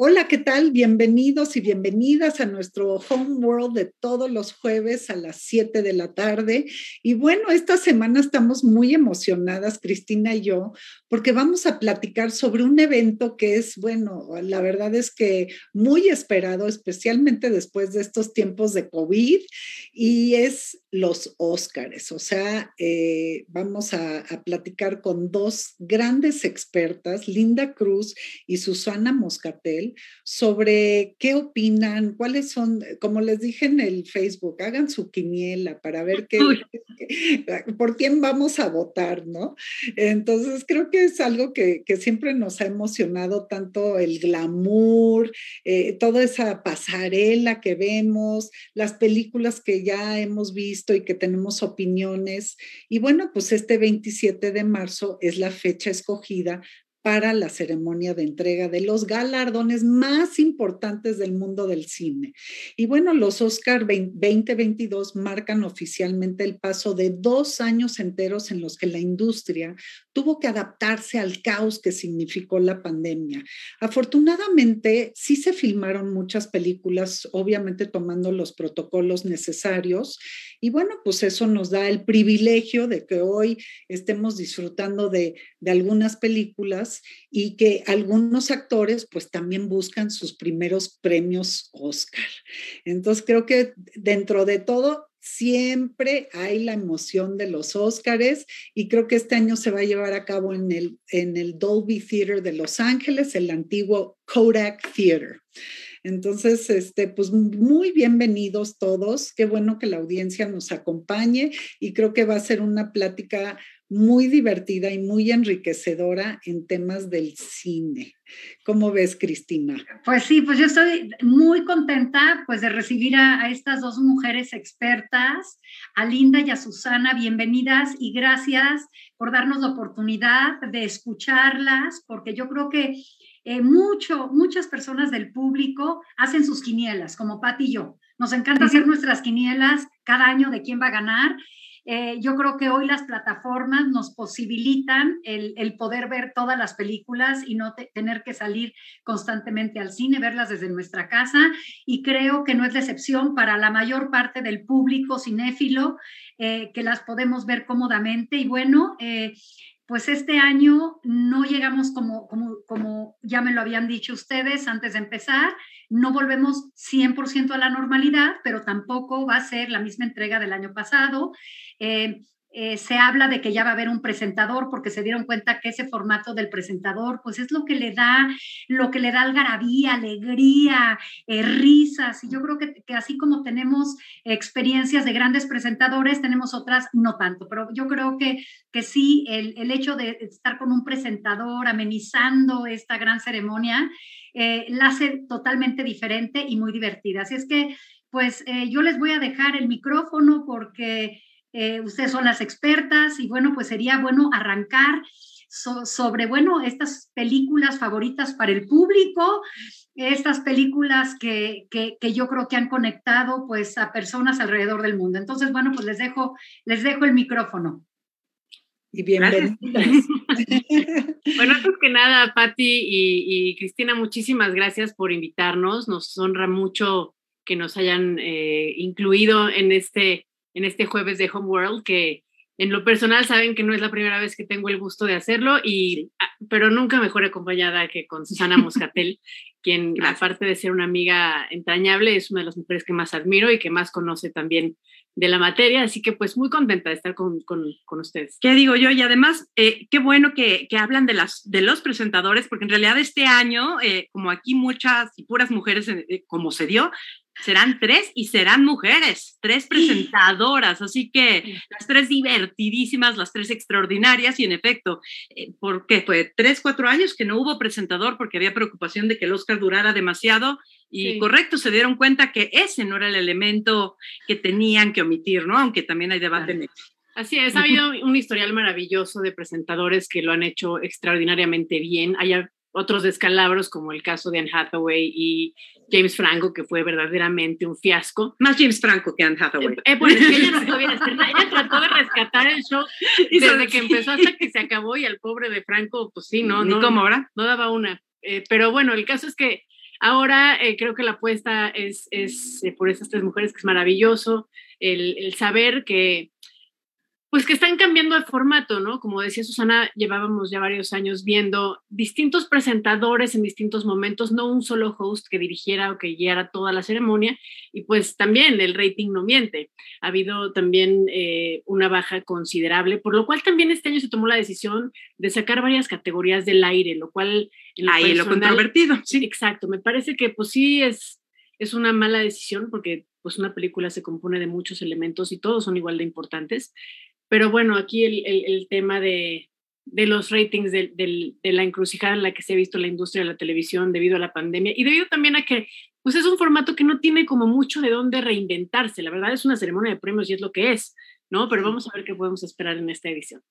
Hola, ¿qué tal? Bienvenidos y bienvenidas a nuestro Home World de todos los jueves a las 7 de la tarde. Y bueno, esta semana estamos muy emocionadas, Cristina y yo, porque vamos a platicar sobre un evento que es, bueno, la verdad es que muy esperado, especialmente después de estos tiempos de COVID, y es los Óscares. O sea, eh, vamos a, a platicar con dos grandes expertas, Linda Cruz y Susana Moscatel sobre qué opinan, cuáles son, como les dije en el Facebook, hagan su quiniela para ver qué, por quién vamos a votar, ¿no? Entonces creo que es algo que, siempre nos ha emocionado tanto el glamour, eh, toda esa pasarela que vemos, las películas que ya hemos visto y que tenemos opiniones. Y bueno, pues este 27 de marzo es la fecha escogida para la ceremonia de entrega de los galardones más importantes del mundo del cine. Y bueno, los Oscar 2022 marcan oficialmente el paso de dos años enteros en los que la industria tuvo que adaptarse al caos que significó la pandemia. Afortunadamente, sí se filmaron muchas películas, obviamente tomando los protocolos necesarios. Y bueno, pues eso nos da el privilegio de que hoy estemos disfrutando de, de algunas películas y que algunos actores pues también buscan sus primeros premios Oscar. Entonces creo que dentro de todo siempre hay la emoción de los Óscares y creo que este año se va a llevar a cabo en el, en el Dolby Theater de Los Ángeles, el antiguo Kodak Theater. Entonces, este, pues muy bienvenidos todos. Qué bueno que la audiencia nos acompañe y creo que va a ser una plática muy divertida y muy enriquecedora en temas del cine. ¿Cómo ves, Cristina? Pues sí, pues yo estoy muy contenta pues de recibir a, a, estas dos mujeres expertas, a Linda y a Susana. Bienvenidas y gracias por darnos la oportunidad de escucharlas, porque yo creo que eh, mucho, muchas personas del público hacen sus quinielas, como Pati y yo. Nos encanta hacer nuestras quinielas cada año de quién va a ganar. Eh, yo creo que hoy las plataformas nos posibilitan el, el poder ver todas las películas y no tener que salir constantemente al cine, verlas desde nuestra casa. Y creo que no es la excepción para la mayor parte del público cinéfilo, eh, que las podemos ver cómodamente. Y bueno, eh, pues este año no llegamos como, como, como ya me lo habían dicho ustedes antes de empezar, no volvemos 100% a la normalidad, pero tampoco va a ser la misma entrega del año pasado. Eh, eh, se habla de que ya va a haber un presentador porque se dieron cuenta que ese formato del presentador pues es lo que le da lo que le da algarabía, alegría, eh, risas y yo creo que, que, así como tenemos experiencias de grandes presentadores tenemos otras no tanto, pero yo creo que, que sí el, el hecho de estar con un presentador amenizando esta gran ceremonia eh, la hace totalmente diferente y muy divertida. Así es que pues yo les voy a dejar el micrófono porque eh, ustedes son las expertas y bueno, pues sería bueno arrancar so, sobre, bueno, estas películas favoritas para el público, estas películas que, que, que, yo creo que han conectado pues a personas alrededor del mundo. Entonces, bueno, pues les dejo, les dejo el micrófono. Y bienvenidas. bueno, antes que nada, Patti y, y, Cristina, muchísimas gracias por invitarnos. Nos honra mucho que nos hayan eh, incluido en este en este jueves de Homeworld, que en lo personal saben que no es la primera vez que tengo el gusto de hacerlo, y, ah, pero nunca mejor acompañada que con Susana Moscatel, quien aparte de ser una amiga entrañable, es una de las mujeres que más admiro y que más conoce también de la materia, así que pues muy contenta de estar con, con, con ustedes. ¿Qué digo yo? Y además, eh, qué bueno que, que, hablan de, las, de los presentadores, porque en realidad este año, eh, como aquí muchas y puras mujeres, eh, como se dio, serán tres y serán mujeres, tres presentadoras, así que las tres divertidísimas, las tres extraordinarias y en efecto, eh, ¿por qué? Fue tres, cuatro años que no hubo presentador porque había preocupación de que el Oscar durara demasiado y sí. correcto, se dieron cuenta que ese no era el elemento que tenían que omitir, ¿no? Aunque también hay debate en eso. Así es, ha habido un historial maravilloso de presentadores que lo han hecho extraordinariamente bien. Hay otros descalabros, como el caso de Anne Hathaway y James Franco, que fue verdaderamente un fiasco. Más James Franco que Anne Hathaway. Eh, pues es que ella no sabía hacer nada. Ella trató de rescatar el show desde que empezó hasta que se acabó y al pobre de Franco, pues sí, no. Ni no, cómo ahora. No daba una. Eh, pero bueno, el caso es que Ahora eh, creo que la apuesta es, es eh, por esas tres mujeres, que es maravilloso, el, el saber que pues que están cambiando de formato, ¿no? Como decía Susana, llevábamos ya varios años viendo distintos presentadores en distintos momentos, no un solo host que dirigiera o que guiara toda la ceremonia, y pues también el rating no miente. Ha habido también eh, una baja considerable, por lo cual también este año se tomó la decisión de sacar varias categorías del aire, lo cual... Ahí lo controvertido, sí. Exacto, me parece que pues sí es, es una mala decisión porque pues una película se compone de muchos elementos y todos son igual de importantes. Pero bueno, aquí el, el, tema de, de, los ratings de, de, la encrucijada en la que se ha visto la industria de la televisión debido a la pandemia y debido también a que pues es un formato que no tiene como mucho de dónde reinventarse. La verdad es una ceremonia de premios y es lo que es, ¿no? Pero vamos a ver qué podemos esperar en esta edición.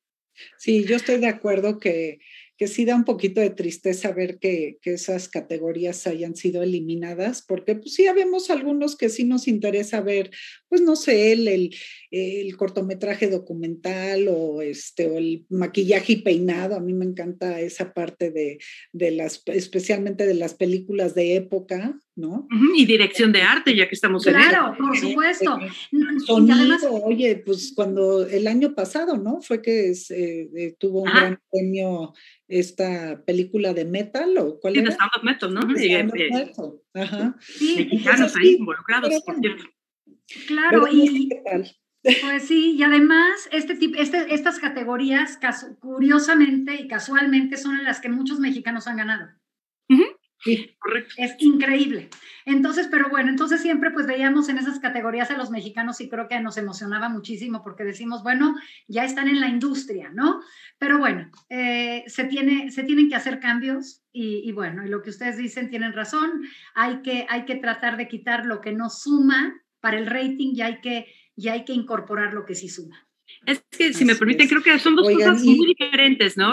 Sí, yo estoy de acuerdo que que sí da un poquito de tristeza ver que, que, esas categorías hayan sido eliminadas, porque pues sí habemos algunos que sí nos interesa ver, pues no sé, el, el, cortometraje documental o, este, o el maquillaje y peinado, a mí me encanta esa parte de, de las, especialmente de las películas de época, ¿no? Y dirección de arte, ya que estamos en Claro, por supuesto. Sonido, oye, pues cuando el año pasado, ¿no? Fue que eh, tuvo un gran premio esta película de metal o cuál sí, era? Sound of Metal, ¿no? Sí, Sound of Metal. Ajá. Sí, mexicanos ahí involucrados, por cierto. Claro, y pues sí, y además este tipo, este, estas categorías curiosamente y casualmente son las que muchos mexicanos han ganado. Sí, correcto. Es increíble. Entonces, pero bueno, entonces siempre pues veíamos en esas categorías a los mexicanos y creo que nos emocionaba muchísimo porque decimos, bueno, ya están en la industria, ¿no? Pero bueno, eh, se, tiene, se tienen que hacer cambios y, bueno, y lo que ustedes dicen tienen razón, hay que, hay que tratar de quitar lo que no suma para el rating y hay que, y hay que incorporar lo que sí suma. Es que, si me permiten, creo que son dos cosas muy diferentes, ¿no?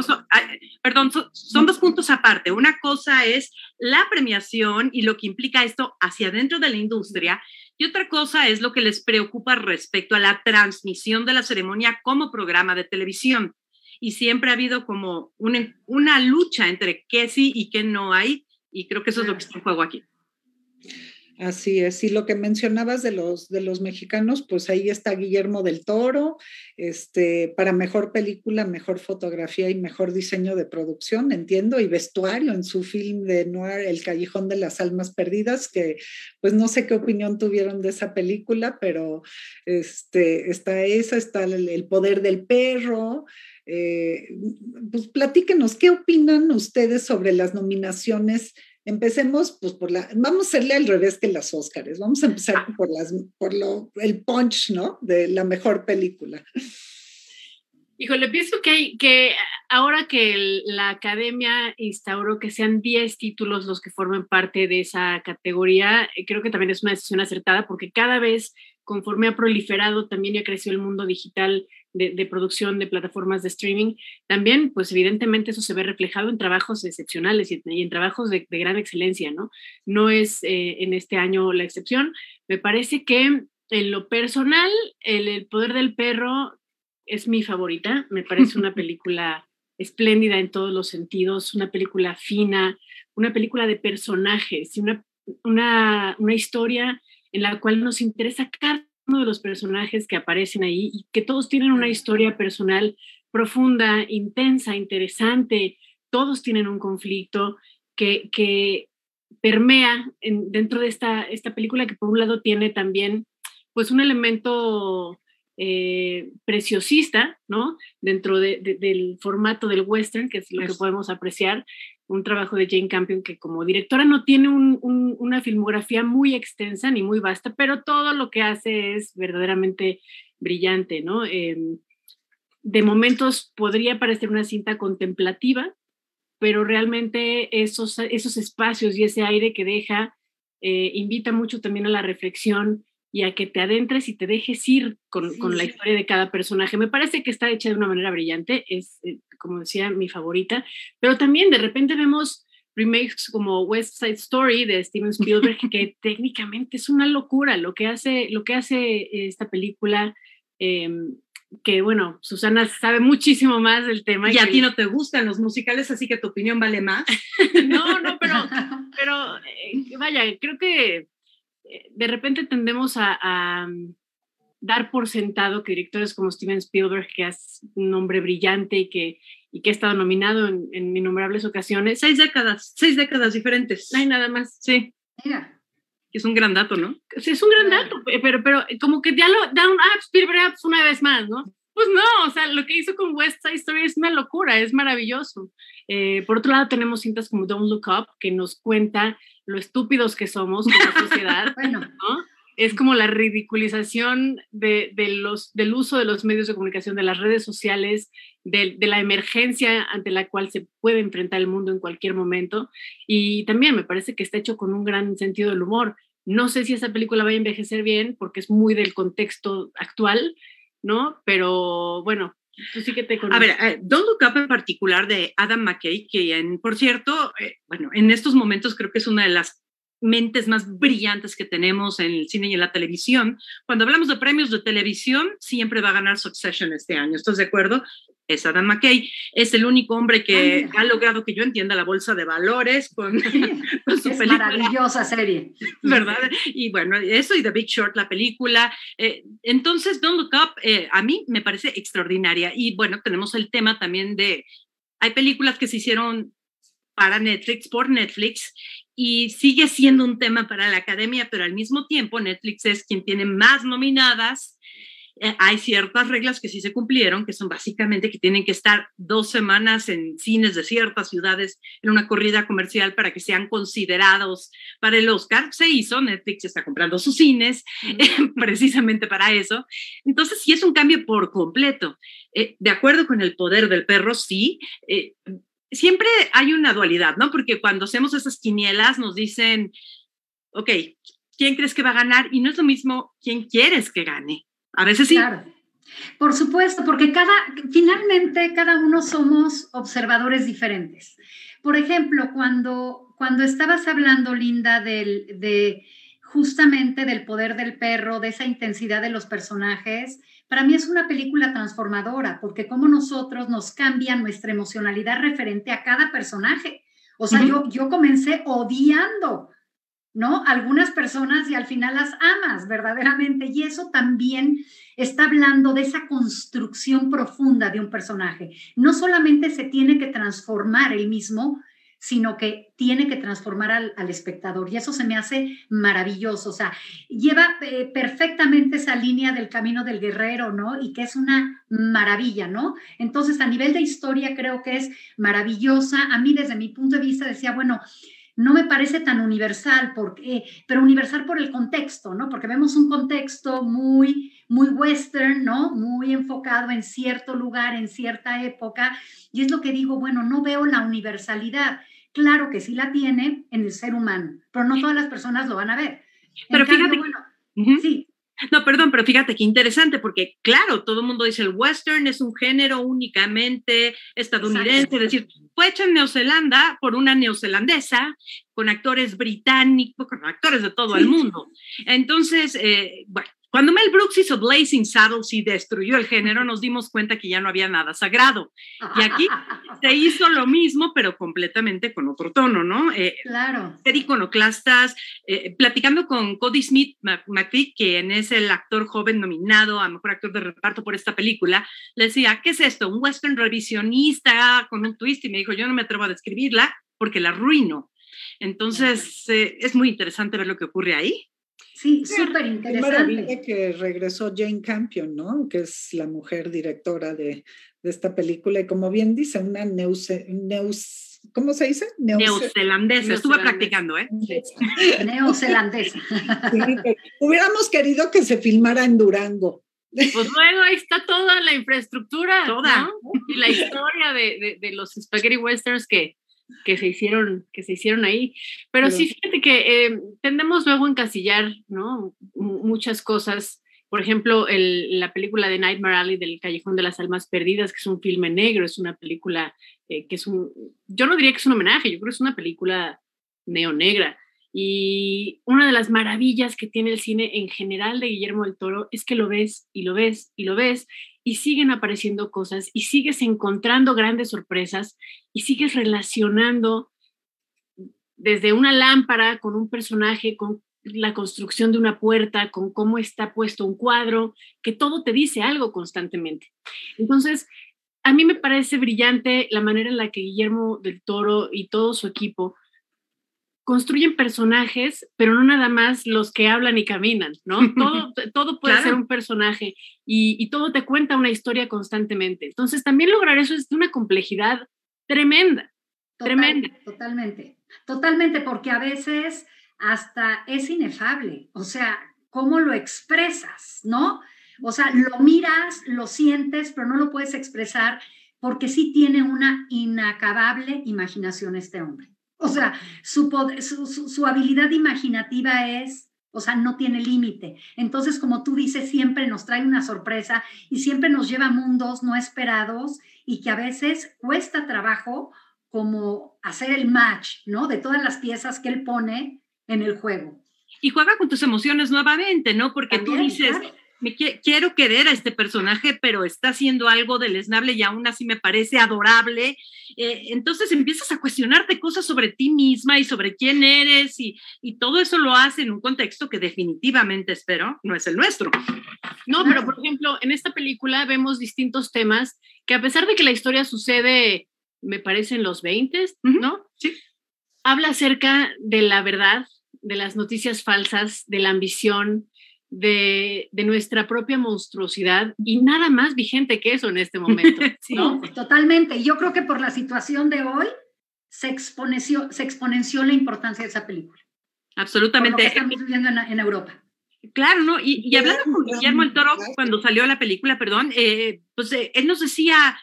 perdón, son dos puntos aparte. Una cosa es la premiación y lo que implica esto hacia dentro de la industria, y otra cosa es lo que les preocupa respecto a la transmisión de la ceremonia como programa de televisión. Y siempre ha habido como una, una lucha entre qué sí y qué no hay, y creo que eso es lo que está en juego aquí. Así es, y lo que mencionabas de los, de los mexicanos, pues ahí está Guillermo del Toro, este, para mejor película, mejor fotografía y mejor diseño de producción, entiendo, y vestuario en su film de noir El Callejón de las Almas Perdidas, que pues no sé qué opinión tuvieron de esa película, pero este, está esa, está el, poder del perro. Eh, pues platíquenos, ¿qué opinan ustedes sobre las nominaciones? Empecemos, pues, por la, vamos a hacerle al revés que las Óscares, vamos a empezar por, las, por lo, el punch, ¿no? De la mejor película. Híjole, pienso que, hay, que ahora que la academia instauró que sean 10 títulos los que formen parte de esa categoría, eh, creo que también es una decisión acertada porque cada vez conforme ha proliferado también y ha crecido el mundo digital de, producción de plataformas de streaming, también, pues evidentemente eso se ve reflejado en trabajos excepcionales y, en trabajos de, gran excelencia, ¿no? No es eh, en este año la excepción. Me parece que en lo personal, el, Poder del Perro es mi favorita. Me parece una película espléndida en todos los sentidos, una película fina, una película de personajes y una, una, una historia en la cual nos interesa cada de los personajes que aparecen ahí y que todos tienen una historia personal profunda, intensa, interesante, todos tienen un conflicto que, que permea dentro de esta, esta película que por un lado tiene también pues un elemento eh, preciosista, ¿no? Dentro del formato del western, que es lo que podemos apreciar, un trabajo de Jane Campion que como directora no tiene una filmografía muy extensa ni muy vasta, pero todo lo que hace es verdaderamente brillante, ¿no? Em, de momentos podría parecer una cinta contemplativa, pero realmente esos, esos espacios y ese aire que deja eh, invita mucho también a la reflexión y a que te adentres y te dejes ir con, con la historia de cada personaje. Me parece que está hecha de una manera brillante, es, eh, como decía, mi favorita, pero también de repente vemos remakes como West Side Story de Steven Spielberg, que técnicamente es una locura lo que hace, lo que hace esta película. Em, que bueno, Susana sabe muchísimo más del tema. Y, a ti no te gustan los musicales, así que tu opinión vale más. no, no, pero, pero eh, vaya, creo que de repente tendemos a, mm, dar por sentado que directores como Steven Spielberg, que es un hombre brillante y que, y que ha estado nominado en, innumerables ocasiones. Seis décadas, seis décadas diferentes. No hay nada más. Sí. Mira. Es un gran dato, ¿no? Sí, es un gran dato, pero, pero como que ya lo dan un ah, Spielberg una vez más, ¿no? Pues no, o sea, lo que hizo con West Side Story es una locura, es maravilloso. Eh, por otro lado, tenemos cintas como Don't Look Up, que nos cuenta lo estúpidos que somos como sociedad, bueno. ¿no? es como la ridiculización de, los, del uso de los medios de comunicación, de las redes sociales, de, la emergencia ante la cual se puede enfrentar el mundo en cualquier momento. Y también me parece que está hecho con un gran sentido del humor. No sé si esa película va a envejecer bien porque es muy del contexto actual, ¿no? Pero bueno, tú sí que te A ver, eh, Don't Look Up en particular de Adam McKay, que por cierto, eh, bueno, en estos momentos creo que es una de las mentes más brillantes que tenemos en el cine y en la televisión. Cuando hablamos de premios de televisión, siempre va a ganar Succession este año. ¿Estás de acuerdo? Es Adam McKay. Es el único hombre que ha logrado que yo entienda la bolsa de valores con, su es maravillosa serie. ¿Verdad? Y bueno, eso y The Big Short, la película. Eh, entonces, Don't Look Up, eh, a mí me parece extraordinaria. Y bueno, tenemos el tema también de, hay películas que se hicieron para Netflix, por Netflix, y sigue siendo un tema para la academia, pero al mismo tiempo Netflix es quien tiene más nominadas. Eh, hay ciertas reglas que sí se cumplieron, que son básicamente que tienen que estar dos semanas en cines de ciertas ciudades en una corrida comercial para que sean considerados para el Oscar. Se hizo, Netflix está comprando sus cines precisamente para eso. Entonces, sí es un cambio por completo. Eh, de acuerdo con el poder del perro, sí. Eh, siempre hay una dualidad, ¿no? Porque cuando hacemos esas quinielas nos dicen, ok, ¿quién crees que va a ganar? Y no es lo mismo quién quieres que gane. A veces sí. Claro. Por supuesto, porque cada, finalmente cada uno somos observadores diferentes. Por ejemplo, cuando, cuando estabas hablando, Linda, del, de justamente del poder del perro, de esa intensidad de los personajes, para mí es una película transformadora, porque como nosotros nos cambia nuestra emocionalidad referente a cada personaje. O sea, yo, yo comencé odiando, ¿no? Algunas personas y al final las amas verdaderamente. Y eso también está hablando de esa construcción profunda de un personaje. No solamente se tiene que transformar el mismo, sino que tiene que transformar al, espectador. Y eso se me hace maravilloso. O sea, lleva eh, perfectamente esa línea del camino del guerrero, ¿no? Y que es una maravilla, ¿no? Entonces, a nivel de historia, creo que es maravillosa. A mí, desde mi punto de vista, decía, bueno, no me parece tan universal, porque, pero universal por el contexto, ¿no? Porque vemos un contexto muy, muy western, ¿no? Muy enfocado en cierto lugar, en cierta época. Y es lo que digo, bueno, no veo la universalidad. Claro que sí la tiene en el ser humano, pero no todas las personas lo van a ver. Pero fíjate, bueno, sí. No, perdón, pero fíjate qué interesante, porque claro, todo el mundo dice el western es un género únicamente estadounidense, es decir, fue hecho en Neozelanda por una neozelandesa, con actores británicos, con actores de todo el mundo. Entonces, eh, bueno, cuando Mel Brooks hizo Blazing Saddles y destruyó el género, nos dimos cuenta que ya no había nada sagrado. Y aquí se hizo lo mismo, pero completamente con otro tono, ¿no? Eh, claro. Ser iconoclastas, eh, platicando con Cody Smith McPhee, quien es el actor joven nominado a Mejor Actor de Reparto por esta película, le decía, ¿qué es esto? Un western revisionista con un twist. Y me dijo, yo no me atrevo a describirla porque la arruino. Entonces, eh, es muy interesante ver lo que ocurre ahí. Sí, súper interesante. maravilla que regresó Jane Campion, ¿no? Que es la mujer directora de, de esta película. Y como bien dice, una neus, neus ¿cómo se dice? Neozelandesa. Estuve practicando, ¿eh? Neozelandesa. hubiéramos querido que se filmara en Durango. Pues luego ahí está toda la infraestructura, toda. ¿no? Y la historia de, de, de los spaghetti westerns que, que se hicieron, que se hicieron ahí. Pero, sí, fíjate que eh, tendemos luego a encasillar, ¿no? muchas cosas. Por ejemplo, el, la película de Nightmare Alley del Callejón de las Almas Perdidas, que es un filme negro, es una película eh, que es un, yo no diría que es un homenaje, yo creo que es una película neonegra. Y una de las maravillas que tiene el cine en general de Guillermo del Toro es que lo ves y lo ves y lo ves y siguen apareciendo cosas y sigues encontrando grandes sorpresas y sigues relacionando desde una lámpara con un personaje, con la construcción de una puerta, con cómo está puesto un cuadro, que todo te dice algo constantemente. Entonces, a mí me parece brillante la manera en la que Guillermo del Toro y todo su equipo construyen personajes, pero no nada más los que hablan y caminan, ¿no? Todo, todo puede ser un personaje y, todo te cuenta una historia constantemente. Entonces, también lograr eso es de una complejidad tremenda, tremenda. Totalmente, totalmente, porque a veces hasta es inefable, o sea, cómo lo expresas, ¿no? O sea, lo miras, lo sientes, pero no lo puedes expresar porque sí tiene una inacabable imaginación este hombre. O sea, su, su, habilidad imaginativa es, o sea, no tiene límite. Entonces, como tú dices, siempre nos trae una sorpresa y siempre nos lleva a mundos no esperados y que a veces cuesta trabajo como hacer el match, ¿no? De todas las piezas que él pone en el juego. Y juega con tus emociones nuevamente, ¿no? Porque tú dices, me quiero querer a este personaje, pero está haciendo algo deleznable y aún así me parece adorable. Eh, entonces empiezas a cuestionarte cosas sobre ti misma y sobre quién eres y, y, todo eso lo hace en un contexto que definitivamente espero no es el nuestro. No, pero por ejemplo, en esta película vemos distintos temas que a pesar de que la historia sucede, me parece, en los 20, ¿no? Sí. Habla acerca de la verdad, de las noticias falsas, de la ambición, de, nuestra propia monstruosidad y nada más vigente que eso en este momento. ¿no? totalmente. Y yo creo que por la situación de hoy se exponenció, se exponenció la importancia de esa película. Absolutamente. Por estamos viviendo en, Europa. Claro, ¿no? Y, hablando con Guillermo el Toro, cuando salió la película, perdón, eh, pues eh, él nos decía,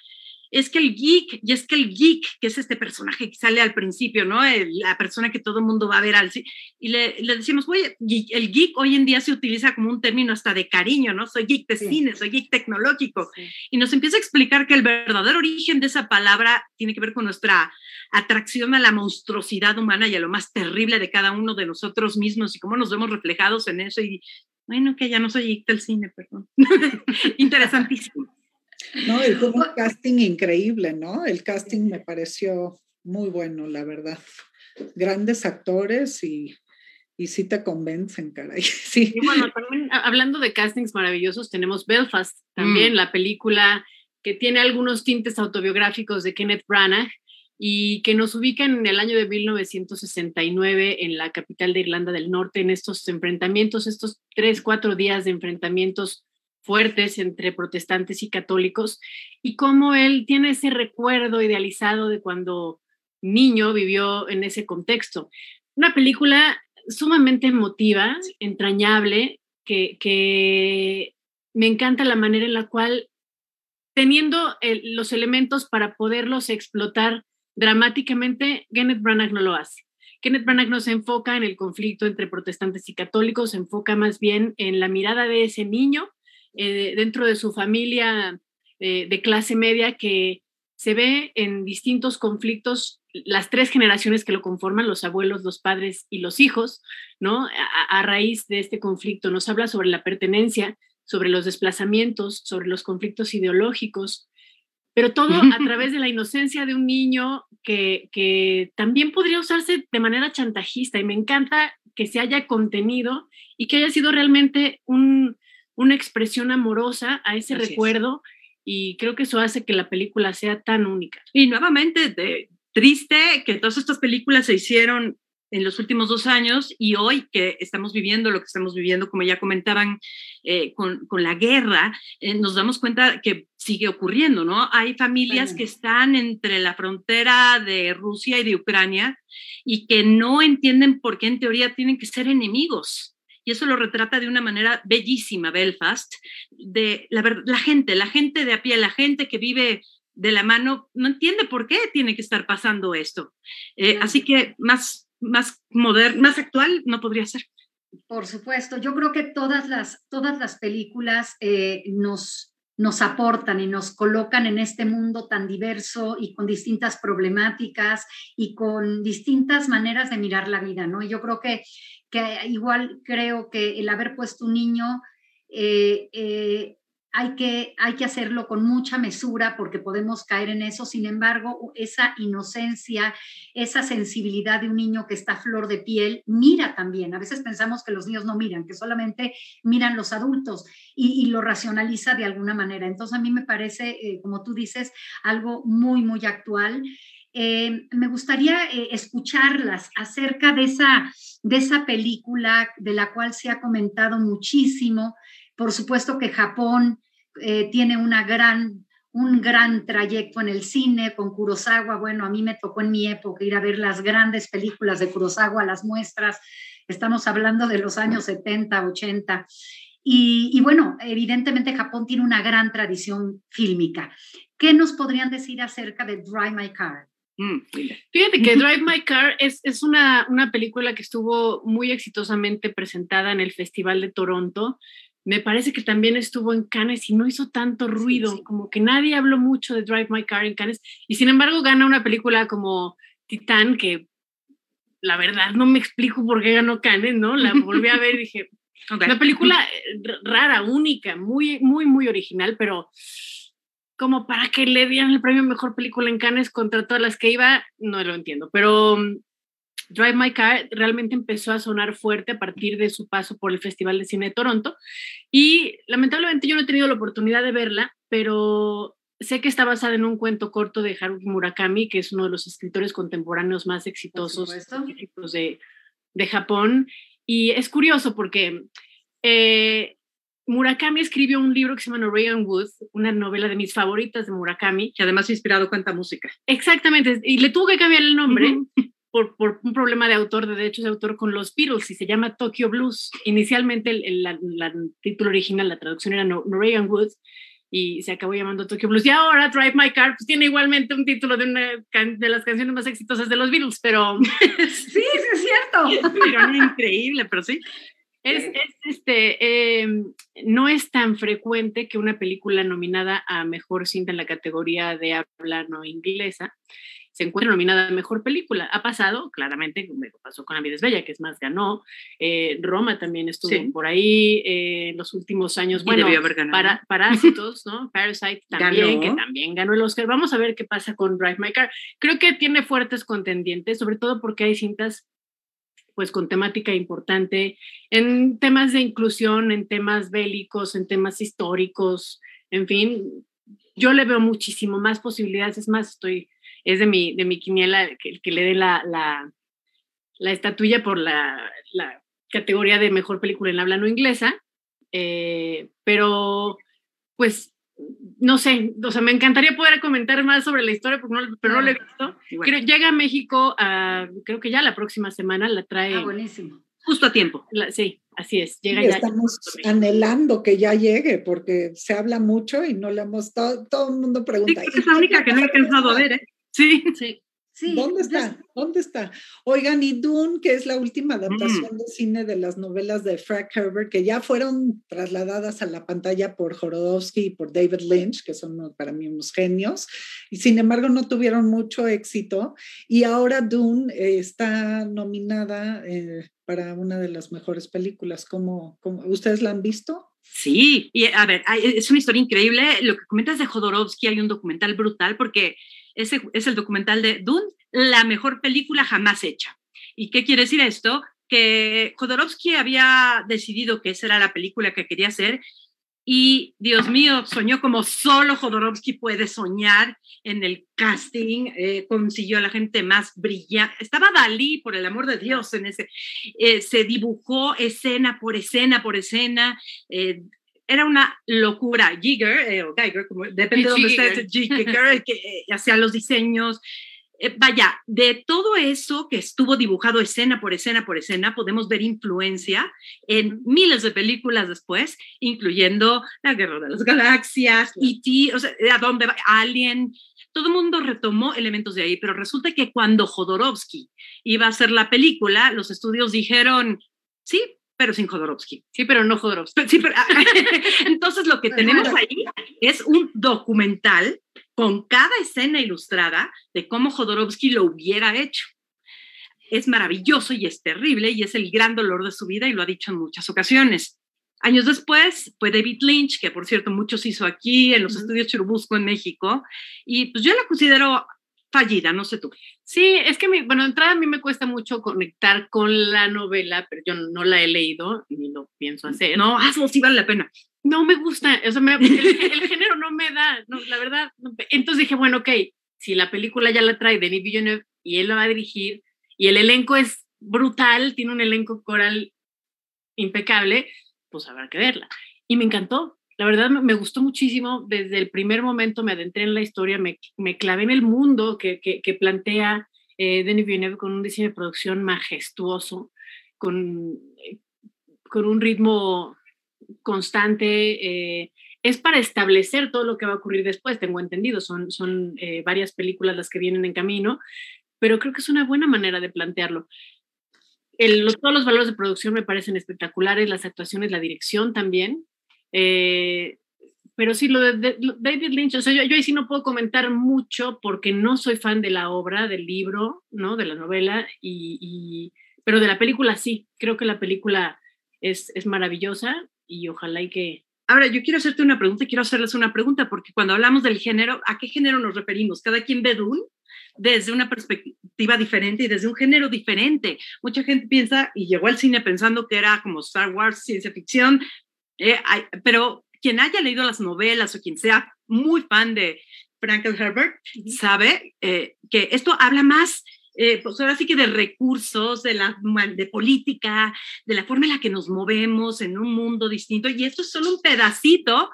es que el geek, y es que el geek, que es este personaje que sale al principio, ¿no? la persona que todo el mundo va a ver al y le, le, decimos, oye, el geek hoy en día se utiliza como un término hasta de cariño, ¿no? Soy geek de cine, soy geek tecnológico. Y nos empieza a explicar que el verdadero origen de esa palabra tiene que ver con nuestra atracción a la monstruosidad humana y a lo más terrible de cada uno de nosotros mismos y cómo nos vemos reflejados en eso. Y bueno, que ya no soy geek del cine, perdón. Interesantísimo. No, y un casting increíble, ¿no? El casting me pareció muy bueno, la verdad. Grandes actores y, y sí te convencen, caray. Sí. Y bueno, también hablando de castings maravillosos, tenemos Belfast, también mm. la película que tiene algunos tintes autobiográficos de Kenneth Branagh y que nos ubica en el año de 1969 en la capital de Irlanda del Norte, en estos enfrentamientos, estos tres, cuatro días de enfrentamientos fuertes entre protestantes y católicos y cómo él tiene ese recuerdo idealizado de cuando niño vivió en ese contexto. Una película sumamente emotiva, entrañable, que, me encanta la manera en la cual, teniendo los elementos para poderlos explotar dramáticamente, Kenneth Branagh no lo hace. Kenneth Branagh no se enfoca en el conflicto entre protestantes y católicos, se enfoca más bien en la mirada de ese niño eh, dentro de su familia eh, de clase media que se ve en distintos conflictos, las tres generaciones que lo conforman, los abuelos, los padres y los hijos, ¿no? A, raíz de este conflicto nos habla sobre la pertenencia, sobre los desplazamientos, sobre los conflictos ideológicos, pero todo a través de la inocencia de un niño que, que también podría usarse de manera chantajista y me encanta que se haya contenido y que haya sido realmente un, una expresión amorosa a ese recuerdo y creo que eso hace que la película sea tan única. Y nuevamente, de, triste que todas estas películas se hicieron en los últimos dos años y hoy que estamos viviendo lo que estamos viviendo, como ya comentaban, eh, con, con, la guerra, eh, nos damos cuenta que sigue ocurriendo, ¿no? Hay familias que están entre la frontera de Rusia y de Ucrania y que no entienden por qué en teoría tienen que ser enemigos y eso lo retrata de una manera bellísima Belfast, de la, la gente, la gente de a pie, la gente que vive de la mano, no entiende por qué tiene que estar pasando esto. Eh, así que más, más moderno, más actual no podría ser. Por supuesto, yo creo que todas las, todas las películas eh, nos, nos aportan y nos colocan en este mundo tan diverso y con distintas problemáticas y con distintas maneras de mirar la vida, ¿no? Yo creo que que igual creo que el haber puesto un niño eh, eh, hay que, hay que hacerlo con mucha mesura porque podemos caer en eso. Sin embargo, esa inocencia, esa sensibilidad de un niño que está flor de piel, mira también. A veces pensamos que los niños no miran, que solamente miran los adultos y, lo racionaliza de alguna manera. Entonces, a mí me parece, eh, como tú dices, algo muy, muy actual. Eh, me gustaría eh, escucharlas acerca de esa, de esa película de la cual se ha comentado muchísimo, por supuesto que Japón eh, tiene una gran, un gran trayecto en el cine con Kurosawa. Bueno, a mí me tocó en mi época ir a ver las grandes películas de Kurosawa, las muestras. Estamos hablando de los años 70, 80. Y, bueno, evidentemente Japón tiene una gran tradición fílmica. ¿Qué nos podrían decir acerca de Drive My Car? Mm, Fíjate que Drive My Car es, es una, una, película que estuvo muy exitosamente presentada en el Festival de Toronto. Me parece que también estuvo en Cannes y no hizo tanto ruido, como que nadie habló mucho de Drive My Car en Cannes, y sin embargo gana una película como Titán, que la verdad no me explico por qué ganó Cannes, ¿no? La volví a ver y dije, una película eh, rara, única, muy, muy, muy original, pero como para que le dieran el premio Mejor Película en Cannes contra todas las que iba, no lo entiendo, pero Drive My Car realmente empezó a sonar fuerte a partir de su paso por el Festival de Cine de Toronto y lamentablemente yo no he tenido la oportunidad de verla, pero sé que está basada en un cuento corto de Haruki Murakami, que es uno de los escritores contemporáneos más exitosos de, de Japón. Y es curioso porque eh, Murakami escribió un libro que se llama Norwegian Wood, una novela de mis favoritas de Murakami. Que además ha inspirado cuenta música. Exactamente, y le tuvo que cambiar el nombre por, por, un problema de autor, de derechos de autor con los Beatles y se llama Tokyo Blues. Inicialmente el, título original, la traducción era Norwegian Woods y se acabó llamando Tokyo Blues. Y ahora Drive My Car pues, tiene igualmente un título de una de las canciones más exitosas de los Beatles, pero... sí, sí, es cierto. increíble, pero sí. Es, es, este, em, no es tan frecuente que una película nominada a mejor cinta en la categoría de habla no inglesa se encuentra nominada a Mejor Película. Ha pasado, claramente, pasó con La vida es bella, que es más, ganó. Eh, Roma también estuvo por ahí eh, en los últimos años. bueno, para, Parásitos, ¿no? Parasite también, que también ganó el Oscar. Vamos a ver qué pasa con Drive My Car. Creo que tiene fuertes contendientes, sobre todo porque hay cintas pues con temática importante en temas de inclusión, en temas bélicos, en temas históricos, en fin, yo le veo muchísimo más posibilidades, es más, estoy es de mi, de mi quiniela que, que le dé la, la, la, estatuilla por la, la, categoría de mejor película en habla no inglesa, eh, pero pues no sé, o sea, me encantaría poder comentar más sobre la historia, porque no, pero no lo he visto. llega a México, creo que ya la próxima semana la trae. Ah, buenísimo. Justo a tiempo. sí, así es. Llega ya, estamos anhelando que ya llegue, porque se habla mucho y no le hemos, todo, todo el mundo pregunta. es la única que no he alcanzado a ver, ¿eh? Sí, sí. ¿Dónde está? ¿Dónde está? Oigan, y Dune, que es la última adaptación de cine de las novelas de Frank Herbert, que ya fueron trasladadas a la pantalla por Jorodowski y por David Lynch, que son para mí unos genios, y sin embargo no tuvieron mucho éxito. Y ahora Dune eh, está nominada eh, para una de las mejores películas. ¿Cómo, cómo, ustedes la han visto? Sí, y a ver, es una historia increíble. Lo que comentas de Jodorowsky, hay un documental brutal porque ese es el documental de Dune, la mejor película jamás hecha. ¿Y qué quiere decir esto? Que Jodorowsky había decidido que esa era la película que quería hacer y Dios mío, soñó como solo Jodorowsky puede soñar en el casting, eh, consiguió a la gente más brillante. Estaba Dalí, por el amor de Dios, en ese. Eh, se dibujó escena por escena por escena. Eh, era una locura. Giger, eh, o Geiger, como, depende de dónde estés, Giger, que eh, hacía los diseños. Eh, vaya, de todo eso que estuvo dibujado escena por escena por escena, podemos ver influencia en miles de películas después, incluyendo La Guerra de las Galaxias, E.T., o sea, ¿a dónde va? Alien, todo el mundo retomó elementos de ahí, pero resulta que cuando Jodorowsky iba a hacer la película, los estudios dijeron, sí, pero sin Jodorowsky. Sí, pero no Jodorowsky. Sí, pero, entonces lo que tenemos ahí es un documental con cada escena ilustrada de cómo Jodorowsky lo hubiera hecho. Es maravilloso y es terrible y es el gran dolor de su vida y lo ha dicho en muchas ocasiones. Años después fue David Lynch, que por cierto muchos hizo aquí en los estudios Churubusco en México, y pues yo la considero fallida, no sé tú. Sí, es que, mi, bueno, de entrada a mí me cuesta mucho conectar con la novela, pero yo no la he leído ni lo pienso hacer. No, hazlo, sí vale la pena. No me gusta, o sea, el, género no me da, no, la verdad. Entonces dije, bueno, ok, si la película ya la trae Denis Villeneuve y él la va a dirigir, y el elenco es brutal, tiene un elenco coral impecable, pues habrá que verla. Y me encantó, la verdad me, gustó muchísimo, desde el primer momento me adentré en la historia, me, me clavé en el mundo que, que, plantea eh, Denis Villeneuve con un diseño de producción majestuoso, con, eh, con un ritmo constante. Eh, es para establecer todo lo que va a ocurrir después, tengo entendido, son, son eh, varias películas las que vienen en camino, pero creo que es una buena manera de plantearlo todos los valores de producción me parecen espectaculares, las actuaciones, la dirección también. Eh, pero sí, lo de, David Lynch, o sea, yo, yo, ahí sí no puedo comentar mucho porque no soy fan de la obra, del libro, ¿no? De la novela, y, pero de la película sí, creo que la película es, es maravillosa y ojalá y que... Ahora, yo quiero hacerte una pregunta y quiero hacerles una pregunta porque cuando hablamos del género, ¿a qué género nos referimos? ¿Cada quien ve Dune? desde una perspectiva diferente y desde un género diferente. Mucha gente piensa y llegó al cine pensando que era como Star Wars, ciencia ficción, eh, pero quien haya leído las novelas o quien sea muy fan de Frankel Herbert sabe eh, que esto habla más eh, pues ahora sí que de recursos, de la de política, de la forma en la que nos movemos en un mundo distinto. Y esto es solo un pedacito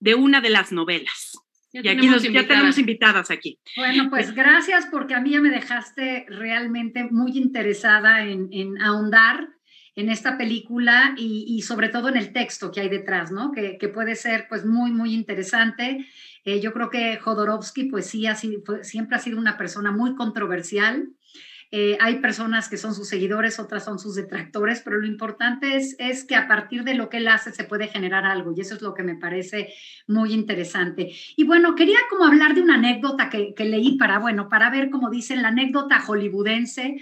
de una de las novelas. Ya y aquí nos, ya tenemos invitadas aquí. Bueno, pues gracias porque a mí ya me dejaste realmente muy interesada en, en ahondar en esta película y, y, sobre todo en el texto que hay detrás, ¿no? Que, que puede ser pues muy, muy interesante. Eh, yo creo que Jodorowsky pues sí ha sido, siempre ha sido una persona muy controversial eh, hay personas que son sus seguidores, otras son sus detractores, pero lo importante es, es que a partir de lo que él hace se puede generar algo y eso es lo que me parece muy interesante. Y bueno, quería como hablar de una anécdota que, que leí para, bueno, para ver, como dicen, la anécdota hollywoodense.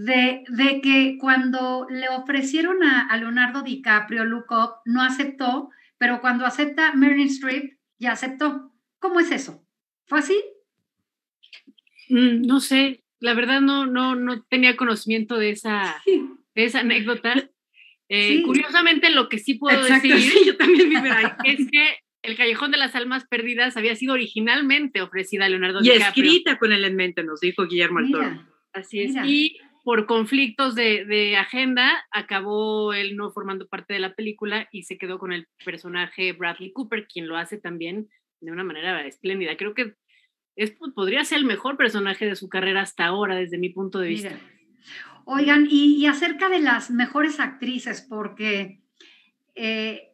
De, de, que cuando le ofrecieron a, a Leonardo DiCaprio Look Up, no aceptó, pero cuando acepta Meryl Streep, ya aceptó. ¿Cómo es eso? ¿Fue así? Mm, no sé, la verdad no, no, no tenía conocimiento de esa, de esa anécdota. Eh, curiosamente, lo que sí puedo decir yo también es que El Callejón de las Almas Perdidas había sido originalmente ofrecida a Leonardo y DiCaprio. Y escrita con él en mente, nos dijo Guillermo Toro. Así es. Y por conflictos de, de, agenda, acabó él no formando parte de la película y se quedó con el personaje Bradley Cooper, quien lo hace también de una manera espléndida. Creo que pues, podría ser el mejor personaje de su carrera hasta ahora, desde mi punto de vista. Oigan, y, acerca de las mejores actrices, porque eh,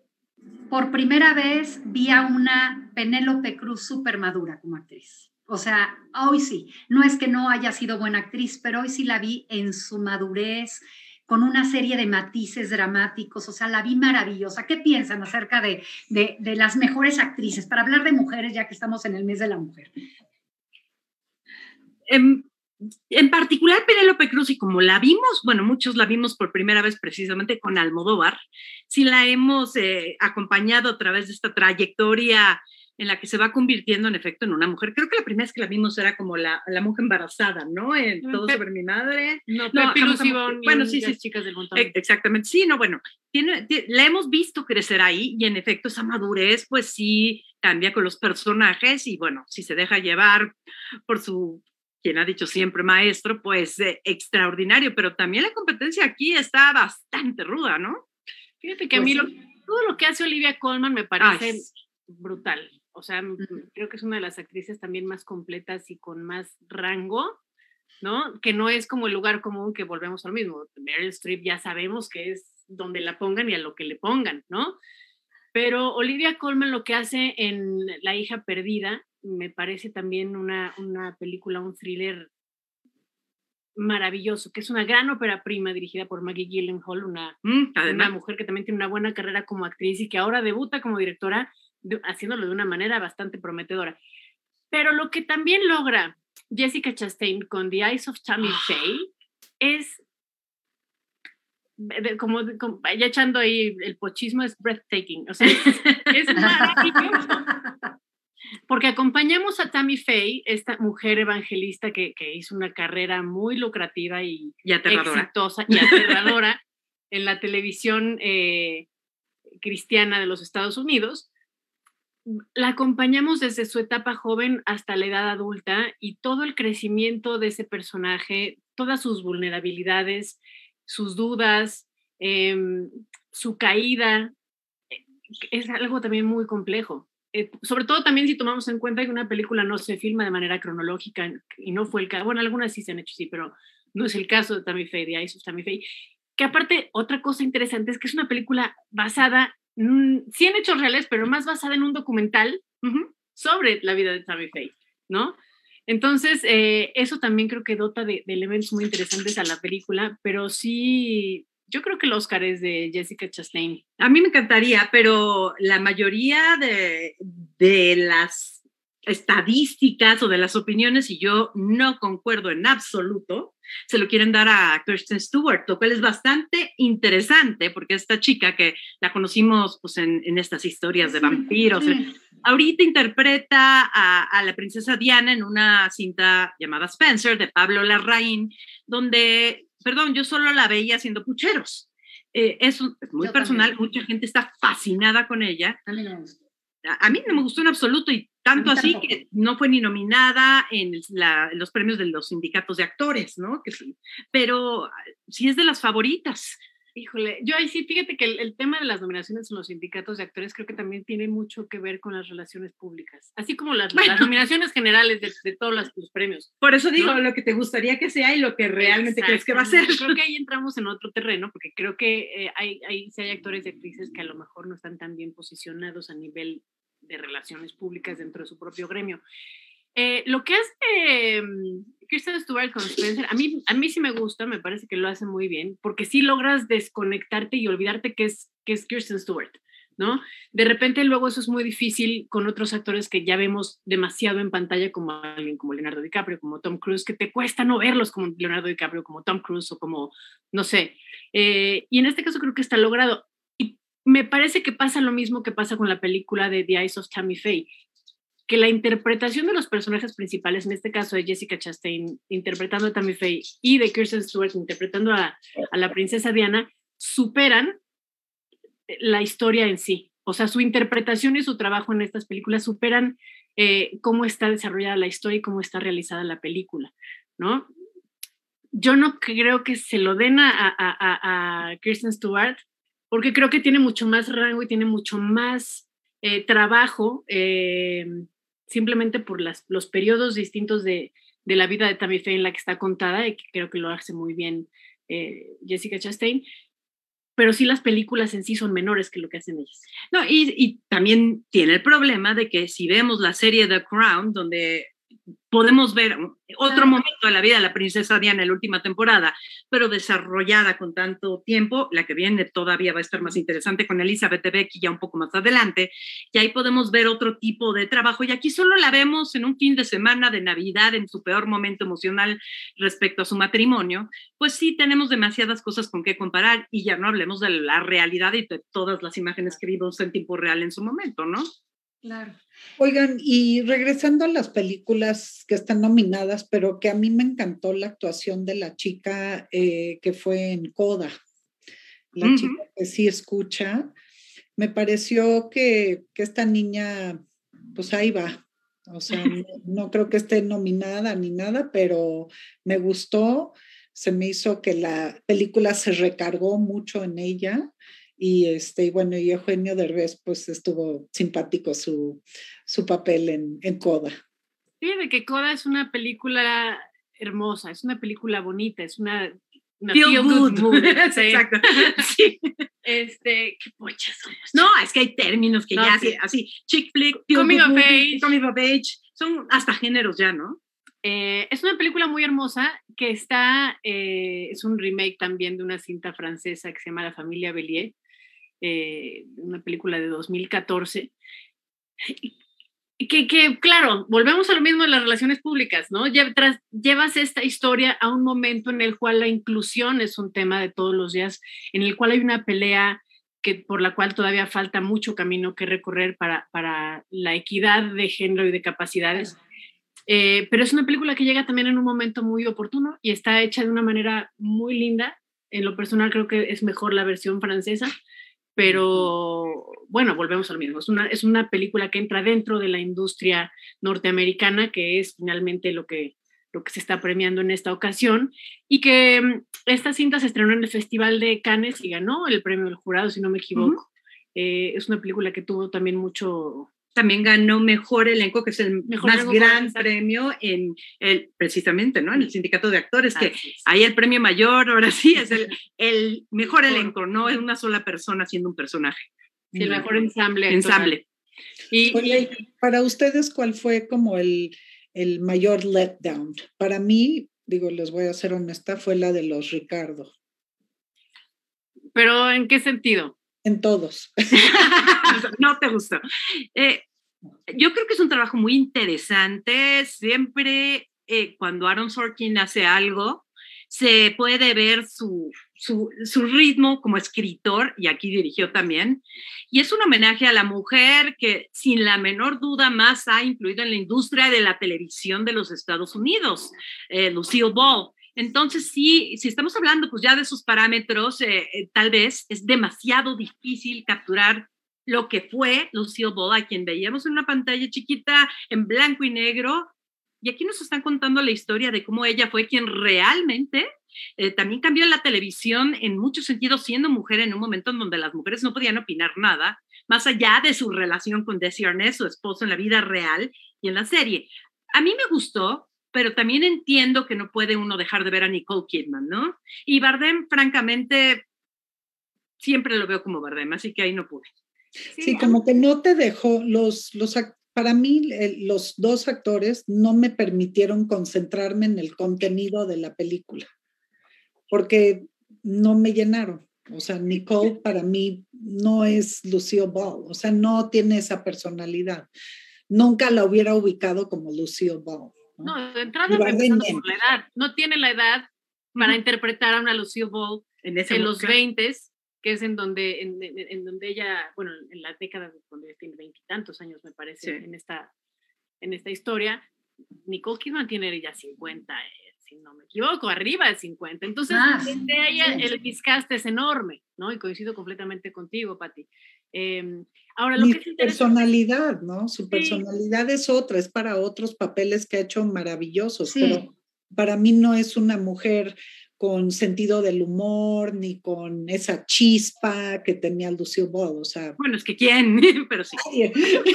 por primera vez vi a una Penélope Cruz súper madura como actriz. O sea, hoy sí, no es que no haya sido buena actriz, pero hoy sí la vi en su madurez, con una serie de matices dramáticos, o sea, la vi maravillosa. ¿Qué piensan acerca de, de, las mejores actrices? Para hablar de mujeres, ya que estamos en el mes de la mujer. En, en, particular Penélope Cruz, y como la vimos, bueno, muchos la vimos por primera vez precisamente con Almodóvar, si la hemos eh, acompañado a través de esta trayectoria en la que se va convirtiendo en efecto en una mujer. Creo que la primera vez que la vimos era como la, la mujer embarazada, ¿no? En Todo sobre mi madre. No, no bueno, sí, sí, chicas del montón. Exactamente, sí, no, bueno, tiene, la hemos visto crecer ahí y en efecto esa madurez, pues sí, cambia con los personajes y bueno, si se deja llevar por su quien ha dicho siempre maestro, pues eh, extraordinario, pero también la competencia aquí está bastante ruda, ¿no? Fíjate que a pues mí todo lo que hace Olivia Colman me parece brutal. O sea, creo que es una de las actrices también más completas y con más rango, ¿no? Que no es como el lugar común que volvemos al mismo. Meryl Streep ya sabemos que es donde la pongan y a lo que le pongan, ¿no? Pero Olivia Colman lo que hace en La hija perdida me parece también una, una película, un thriller maravilloso, que es una gran ópera prima dirigida por Maggie Gyllenhaal, una, mm, una mujer que también tiene una buena carrera como actriz y que ahora debuta como directora, haciéndolo de una manera bastante prometedora. Pero lo que también logra Jessica Chastain con The Eyes of Tammy. Faye es como, ya echando ahí el pochismo, es breathtaking. O sea, es, maravilloso. Porque acompañamos a Tammy Faye, esta mujer evangelista que, que hizo una carrera muy lucrativa y, exitosa y aterradora en la televisión eh, cristiana de los Estados Unidos. La acompañamos desde su etapa joven hasta la edad adulta y todo el crecimiento de ese personaje, todas sus vulnerabilidades, sus dudas, em, su caída, eh, es algo también muy complejo. Eh, sobre todo también si tomamos en cuenta que una película no se filma de manera cronológica y no fue el caso, bueno, algunas sí se han hecho, sí, pero no es el caso de Tammy Faye, de of Tammy Faye. Que aparte, otra cosa interesante es que es una película basada, sí en hechos reales, pero más basada en un documental sobre la vida de Tammy Faye, ¿no? Entonces, eh, eso también creo que dota de, elementos muy interesantes a la película, pero sí, yo creo que el Oscar es de Jessica Chastain. A mí me encantaría, pero la mayoría de, de las estadísticas o de las opiniones, y yo no concuerdo en absoluto, se lo quieren dar a Kirsten Stewart, lo cual es bastante interesante porque esta chica que la conocimos pues, en, en estas historias de vampiros, ahorita interpreta a, la princesa Diana en una cinta llamada Spencer de Pablo Larraín, donde, perdón, yo solo la veía haciendo pucheros. Eh, es, muy personal, mucha gente está fascinada con ella. A A, mí no me gustó en absoluto y tanto así que no fue ni nominada en, los premios de los sindicatos de actores, ¿no? Que sí, pero sí es de las favoritas. Híjole, yo ahí sí, fíjate que el, tema de las nominaciones en los sindicatos de actores creo que también tiene mucho que ver con las relaciones públicas, así como las, nominaciones generales de, todos los, premios. Por eso digo lo que te gustaría que sea y lo que realmente crees que va a ser. Creo que ahí entramos en otro terreno, porque creo que eh, hay, hay, sí hay actores y actrices que a lo mejor no están tan bien posicionados a nivel de relaciones públicas dentro de su propio gremio. Eh, lo que hace um, Kristen Stewart con Spencer, a mí, a mí sí me gusta, me parece que lo hace muy bien, porque sí logras desconectarte y olvidarte que es, que es Kirsten Stewart, ¿no? De repente luego eso es muy difícil con otros actores que ya vemos demasiado en pantalla, como alguien como Leonardo DiCaprio, como Tom Cruise, que te cuesta no verlos como Leonardo DiCaprio, como Tom Cruise o como, no sé. Eh, y en este caso creo que está logrado. Y me parece que pasa lo mismo que pasa con la película de The Eyes of Tammy Faye que la interpretación de los personajes principales, en este caso de Jessica Chastain interpretando a Tammy Faye y de Kirsten Stewart interpretando a, la princesa Diana, superan la historia en sí. O sea, su interpretación y su trabajo en estas películas superan eh, cómo está desarrollada la historia y cómo está realizada la película, ¿no? Yo no creo que se lo den a, a Kirsten Stewart, porque creo que tiene mucho más rango y tiene mucho más eh, trabajo eh, simplemente por las, los periodos distintos de, de, la vida de Tammy Faye en la que está contada y que creo que lo hace muy bien eh, Jessica Chastain. Pero sí las películas en sí son menores que lo que hacen ellas. No, y, y también tiene el problema de que si vemos la serie The Crown, donde podemos ver otro momento de la vida de la princesa Diana en la última temporada, pero desarrollada con tanto tiempo, la que viene todavía va a estar más interesante con Elizabeth Becky ya un poco más adelante, y ahí podemos ver otro tipo de trabajo, y aquí solo la vemos en un fin de semana de Navidad, en su peor momento emocional respecto a su matrimonio, pues sí tenemos demasiadas cosas con qué comparar, y ya no hablemos de la realidad y de todas las imágenes que vimos en tiempo real en su momento, ¿no? Claro. Oigan, y regresando a las películas que están nominadas, pero que a mí me encantó la actuación de la chica eh, que fue en Coda, la chica que sí escucha, me pareció que, esta niña, pues ahí va. O sea, no, creo que esté nominada ni nada, pero me gustó. Se me hizo que la película se recargó mucho en ella y este, y bueno, y Eugenio Derbez, pues estuvo simpático su, su papel en, en Coda. Fíjate que Coda es una película hermosa, es una película bonita, es una, feel, good, movie. Exacto. sí. Este, qué pochas No, es que hay términos que ya así, así, chick flick, coming of age, coming of age, son hasta géneros ya, ¿no? Eh, es una película muy hermosa que está, eh, es un remake también de una cinta francesa que se llama La familia Bellier, eh, una película de 2014. que, que, claro, volvemos a lo mismo de las relaciones públicas, ¿no? llevas esta historia a un momento en el cual la inclusión es un tema de todos los días, en el cual hay una pelea que, por la cual todavía falta mucho camino que recorrer para, para la equidad de género y de capacidades. Eh, pero es una película que llega también en un momento muy oportuno y está hecha de una manera muy linda. En lo personal creo que es mejor la versión francesa, pero bueno, volvemos al mismo. Es una, es una película que entra dentro de la industria norteamericana, que es finalmente lo que, lo que se está premiando en esta ocasión, y que mm, esta cinta se estrenó en el Festival de Cannes y ganó el premio del jurado, si no me equivoco. Eh, es una película que tuvo también mucho... También ganó Mejor Elenco, que es el más gran premio en el, precisamente, ¿no? En el sindicato de actores, que ahí el premio mayor, ahora sí, es el, el mejor elenco, no es una sola persona haciendo un personaje. el mejor ensamble. Ensamble. Y, para ustedes, ¿cuál fue como el, el mayor letdown? Para mí, digo, les voy a ser honesta, fue la de los Ricardo. ¿Pero en qué sentido? En todos. no te gustó. Eh, yo creo que es un trabajo muy interesante. Siempre eh, cuando Aaron Sorkin hace algo, se puede ver su, su, su, ritmo como escritor, y aquí dirigió también, y es un homenaje a la mujer que sin la menor duda más ha influido en la industria de la televisión de los Estados Unidos, eh, Lucille Ball. Entonces, sí, si estamos hablando pues ya de sus parámetros, eh, eh, tal vez es demasiado difícil capturar lo que fue Lucille Ball, quien veíamos en una pantalla chiquita en blanco y negro, y aquí nos están contando la historia de cómo ella fue quien realmente eh, también cambió la televisión en muchos sentidos, siendo mujer en un momento en donde las mujeres no podían opinar nada, más allá de su relación con Desi Arnaz, su esposo en la vida real y en la serie. A mí me gustó, pero también entiendo que no puede uno dejar de ver a Nicole Kidman, ¿no? Y Bardem, francamente, siempre lo veo como Bardem, así que ahí no pude. Sí, como que no te dejó los, los, para mí los dos actores no me permitieron concentrarme en el contenido de la película, porque no me llenaron. O sea, Nicole para mí no es Lucille Ball, o sea, no tiene esa personalidad. Nunca la hubiera ubicado como Lucille Ball. No, de entrada por la edad. No tiene la edad para interpretar a una Lucille Ball en, en los 20 que es en donde, en, en, donde ella, bueno, en la década donde tiene veintitantos años, me parece, en, esta, en esta historia, Nicole Kidman tiene ya 50, eh, si no me equivoco, arriba de 50. Entonces, ah, de ella el miscast es enorme, ¿no? Y coincido completamente contigo, Patti. Eh, ahora, lo que es personalidad, ¿no? Su personalidad es otra, es para otros papeles que ha hecho maravillosos, pero para mí no es una mujer con sentido del humor, ni con esa chispa que tenía Lucio Ball, o sea. Bueno, es que quién, pero sí.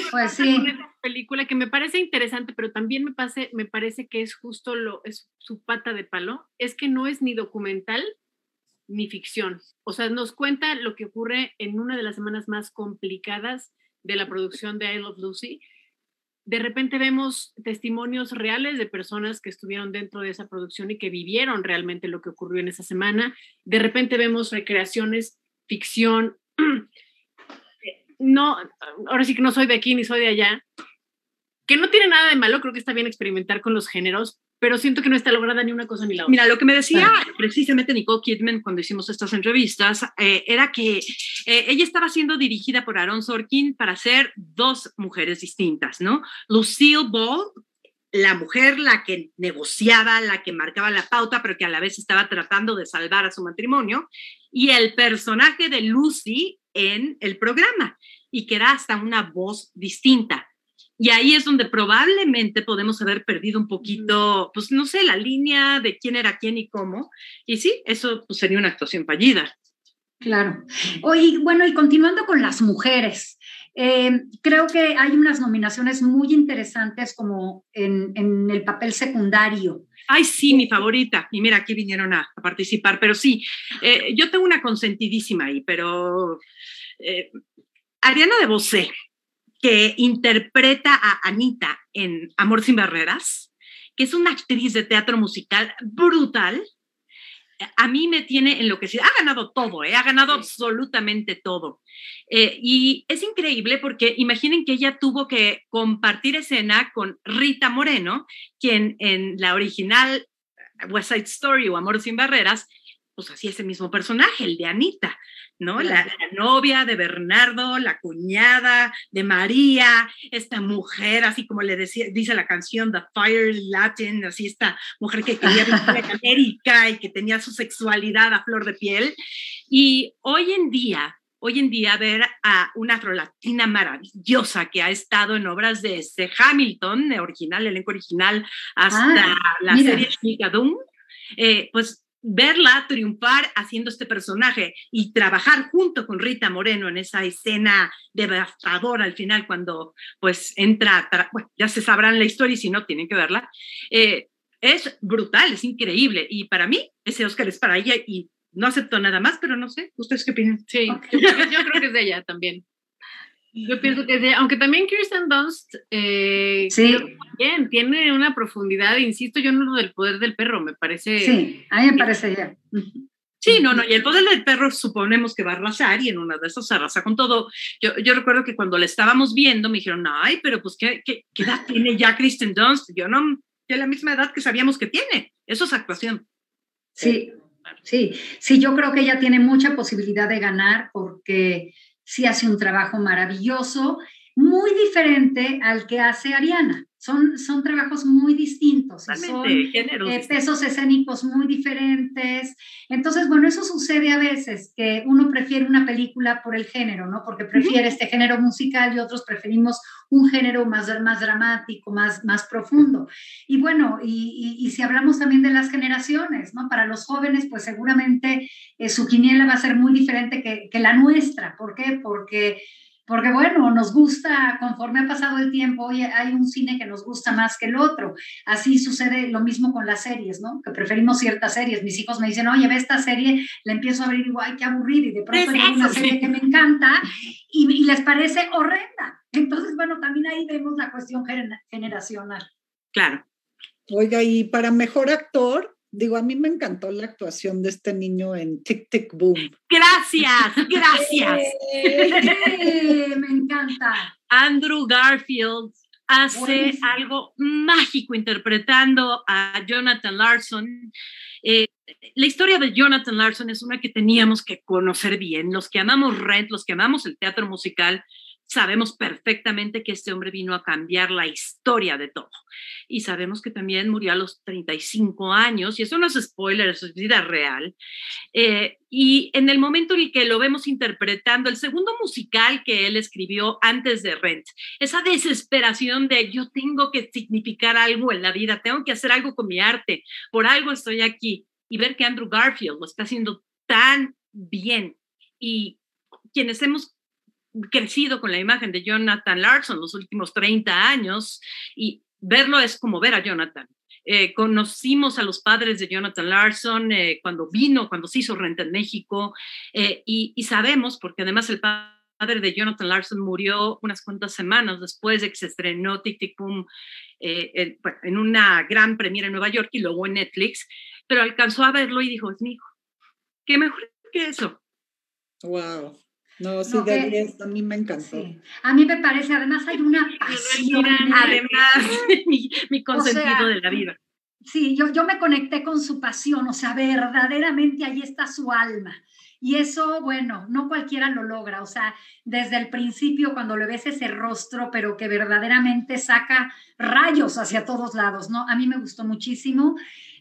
pues sí. Una película que me parece interesante, pero también me, pase, me parece que es justo lo, es su pata de palo, es que no es ni documental ni ficción. O sea, nos cuenta lo que ocurre en una de las semanas más complicadas de la producción de I Love Lucy, de repente vemos testimonios reales de personas que estuvieron dentro de esa producción y que vivieron realmente lo que ocurrió en esa semana. De repente vemos recreaciones, ficción. No, ahora sí que no soy de aquí ni soy de allá, que no tiene nada de malo, creo que está bien experimentar con los géneros, pero siento que no está lograda ni una cosa ni la otra. Mira, lo que me decía precisamente Nicole Kidman cuando hicimos estas entrevistas eh, era que eh, ella estaba siendo dirigida por Aaron Sorkin para ser dos mujeres distintas, ¿no? Lucille Ball, la mujer la que negociaba, la que marcaba la pauta, pero que a la vez estaba tratando de salvar a su matrimonio, y el personaje de Lucy en el programa, y que era hasta una voz distinta. Y ahí es donde probablemente podemos haber perdido un poquito, pues no sé, la línea de quién era quién y cómo. Y sí, eso pues, sería una actuación fallida. Claro. Oye, bueno, y continuando con las mujeres, eh, creo que hay unas nominaciones muy interesantes como en, en, el papel secundario. Ay, sí, mi favorita. Y mira, aquí vinieron a, participar, pero sí, eh, yo tengo una consentidísima ahí, pero eh, Ariana de Bosé, que interpreta a Anita en Amor sin Barreras, que es una actriz de teatro musical brutal. a mí me tiene enloquecida. Ha ganado todo, ¿eh? ha ganado absolutamente todo. Eh, y es increíble porque imaginen que ella tuvo que compartir escena con Rita Moreno, quien en la original West Side Story o Amor sin Barreras, pues hacía ese mismo personaje, el de Anita. ¿no? La, novia de Bernardo, la cuñada de María, esta mujer, así como le decía, dice la canción The Fire Latin, así esta mujer que quería vivir en América y que tenía su sexualidad a flor de piel. Y hoy en día, hoy en día ver a una afrolatina maravillosa que ha estado en obras de este Hamilton, original, elenco original, hasta ah, la serie Doom, eh, pues verla triunfar haciendo este personaje y trabajar junto con Rita Moreno en esa escena devastadora al final cuando pues entra, bueno, ya se sabrán la historia y si no tienen que verla, eh, es brutal, es increíble y para mí ese Oscar es para ella y no acepto nada más, pero no sé, ¿ustedes qué opinan? Sí, yo, creo que es de ella también. Yo pienso que, de, aunque también Kirsten Dunst eh, sí. bien, tiene una profundidad, insisto yo en lo del poder del perro, me parece. Sí, a mí me parece ya. Sí, no, no, y el poder del perro suponemos que va a arrasar y en una de esas arrasa con todo. Yo, yo recuerdo que cuando la estábamos viendo me dijeron, ay, pero pues, ¿qué, qué, qué edad tiene ya Kristen Dunst? Yo no, tiene la misma edad que sabíamos que tiene. Eso es actuación. Sí, sí, sí, yo creo que ella tiene mucha posibilidad de ganar porque sí hace un trabajo maravilloso, muy diferente al que hace Ariana. Son, son trabajos muy distintos, son eh, pesos escénicos muy diferentes. Entonces, bueno, eso sucede a veces, que uno prefiere una película por el género, ¿no? Porque prefiere este género musical y otros preferimos un género más, más dramático, más, más profundo. Y bueno, y, si hablamos también de las generaciones, ¿no? Para los jóvenes, pues seguramente eh, su quiniela va a ser muy diferente que, que la nuestra. ¿Por qué? Porque porque bueno, nos gusta, conforme ha pasado el tiempo, hoy hay un cine que nos gusta más que el otro. Así sucede lo mismo con las series, ¿no? Que preferimos ciertas series. Mis hijos me dicen, oye, ve esta serie, la empiezo a ver y digo, ay, qué aburrido, y de pronto hay una serie que me encanta y, les parece horrenda. Entonces, bueno, también ahí vemos la cuestión generacional. Claro. Oiga, y para mejor actor, Digo, a mí me encantó la actuación de este niño en Tic Tic Boom. Gracias, gracias. me encanta. Andrew Garfield hace algo mágico interpretando a Jonathan Larson. Eh, la historia de Jonathan Larson es una que teníamos que conocer bien. Los que amamos Rent, los que amamos el teatro musical, sabemos perfectamente que este hombre vino a cambiar la historia de todo. Y sabemos que también murió a los 35 años, y eso no es spoiler, eso es vida real. Eh, y en el momento en el que lo vemos interpretando, el segundo musical que él escribió antes de Rent, esa desesperación de yo tengo que significar algo en la vida, tengo que hacer algo con mi arte, por algo estoy aquí, y ver que Andrew Garfield lo está haciendo tan bien. Y quienes hemos crecido con la imagen de Jonathan Larson los últimos 30 años y verlo es como ver a Jonathan. Eh, conocimos a los padres de Jonathan Larson eh, cuando vino, cuando se hizo Renta en México eh, y, sabemos, porque además el padre de Jonathan Larson murió unas cuantas semanas después de que se estrenó Tic Tic Boom en una gran premiera en Nueva York y luego en Netflix, pero alcanzó a verlo y dijo, es mi hijo, qué mejor que eso. Wow. No, sí, de a mí me encantó. A mí me parece, además hay una pasión. Además, mi, consentido de la vida. Sí, yo, yo me conecté con su pasión, o sea, verdaderamente ahí está su alma. Y eso, bueno, no cualquiera lo logra, o sea, desde el principio cuando le ves ese rostro, pero que verdaderamente saca rayos hacia todos lados, ¿no? A mí me gustó muchísimo.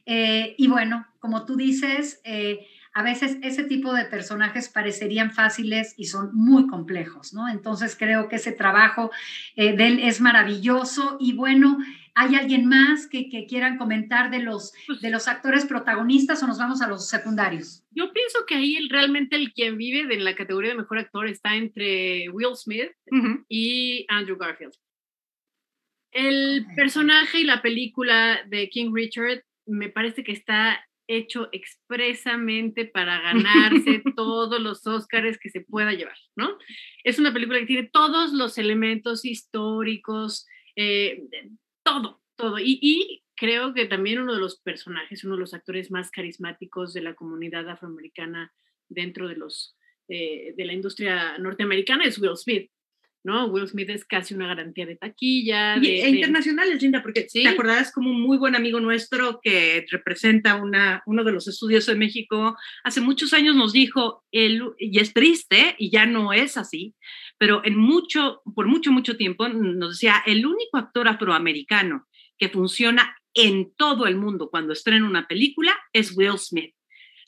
Eh, y bueno, como tú dices, eh, a veces ese tipo de personajes parecerían fáciles y son muy complejos, ¿no? Entonces creo que ese trabajo eh, de él es maravilloso y bueno, ¿hay alguien más que, quieran comentar de los, pues de los actores protagonistas o nos vamos a los secundarios? Yo pienso que ahí realmente el quien vive en la categoría de mejor actor está entre Will Smith y Andrew Garfield. El personaje y la película de King Richard me parece que está hecho expresamente para ganarse todos los Óscares que se pueda llevar, ¿no? Es una película que tiene todos los elementos históricos, eh, todo, todo. Y, creo que también uno de los personajes, uno de los actores más carismáticos de la comunidad afroamericana dentro de los eh, de la industria norteamericana es Will Smith. ¿No? Will Smith es casi una garantía de taquilla. De, e internacionales, Linda, porque te acordarás como un muy buen amigo nuestro que representa una, uno de los estudios de México, hace muchos años nos dijo, el, y es triste, y ya no es así, pero en mucho, por mucho, mucho tiempo nos decía, el único actor afroamericano que funciona en todo el mundo cuando estrena una película es Will Smith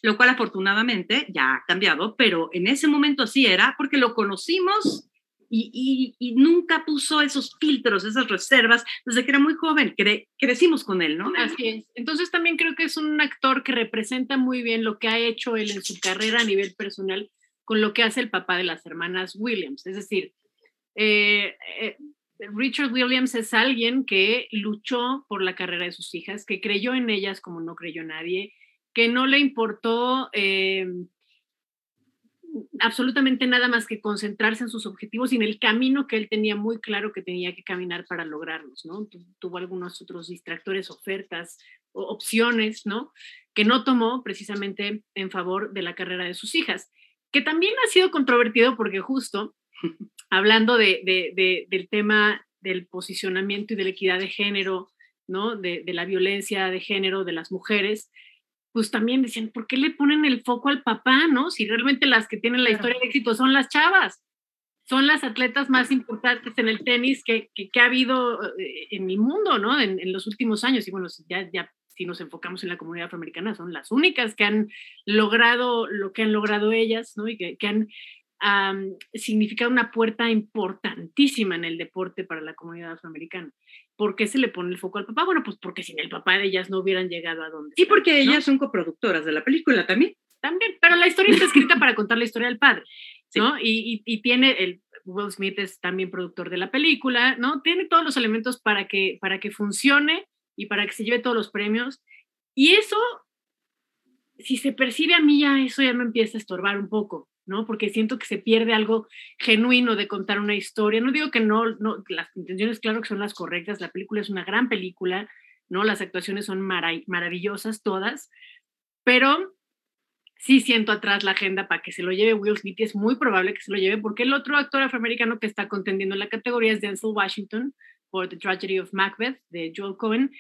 lo cual afortunadamente ya ha cambiado, pero en ese momento así era porque lo conocimos y, nunca puso esos filtros, esas reservas, desde que era muy joven, crecimos con él, ¿no? Así es. Entonces también creo que es un actor que representa muy bien lo que ha hecho él en su carrera a nivel personal con lo que hace el papá de las hermanas Williams. Es decir, eh, eh, Richard Williams es alguien que luchó por la carrera de sus hijas, que creyó en ellas como no creyó nadie, que no le importó eh, absolutamente nada más que concentrarse en sus objetivos y en el camino que él tenía muy claro que tenía que caminar para lograrlos, ¿no? tuvo algunos otros distractores, ofertas, opciones, ¿no? Que no tomó precisamente en favor de la carrera de sus hijas, que también ha sido controvertido porque justo hablando de, del tema del posicionamiento y de la equidad de género, ¿no? De la violencia de género de las mujeres, pues también decían, ¿por qué le ponen el foco al papá, no? Si realmente las que tienen la historia de éxito son las chavas, son las atletas más importantes en el tenis que, que, ha habido eh, en el mundo, ¿no? En, en, los últimos años. Y bueno, ya, ya si nos enfocamos en la comunidad afroamericana, son las únicas que han logrado lo que han logrado ellas, ¿no? Y que, que han significado una puerta importantísima en el deporte para la comunidad afroamericana. ¿Por qué se le pone el foco al papá? Bueno, pues porque sin el papá de ellas no hubieran llegado a donde. Y porque ellas son coproductoras de la película también. También, pero la historia está escrita para contar la historia del padre, ¿no? Y, y, tiene, el Will Smith es también productor de la película, ¿no? Tiene todos los elementos para que, para que funcione y para que se lleve todos los premios. Y eso, si se percibe a mí ya, eso ya me empieza a estorbar un poco, ¿no? Porque siento que se pierde algo genuino de contar una historia. No digo que no, las intenciones, claro que son las correctas, la película es una gran película, ¿no? Las actuaciones son maravillosas todas, pero sí siento atrás la agenda para que se lo lleve Will Smith y es muy probable que se lo lleve porque el otro actor afroamericano que está contendiendo en la categoría es Denzel Washington por The Tragedy of Macbeth de Joel Cohen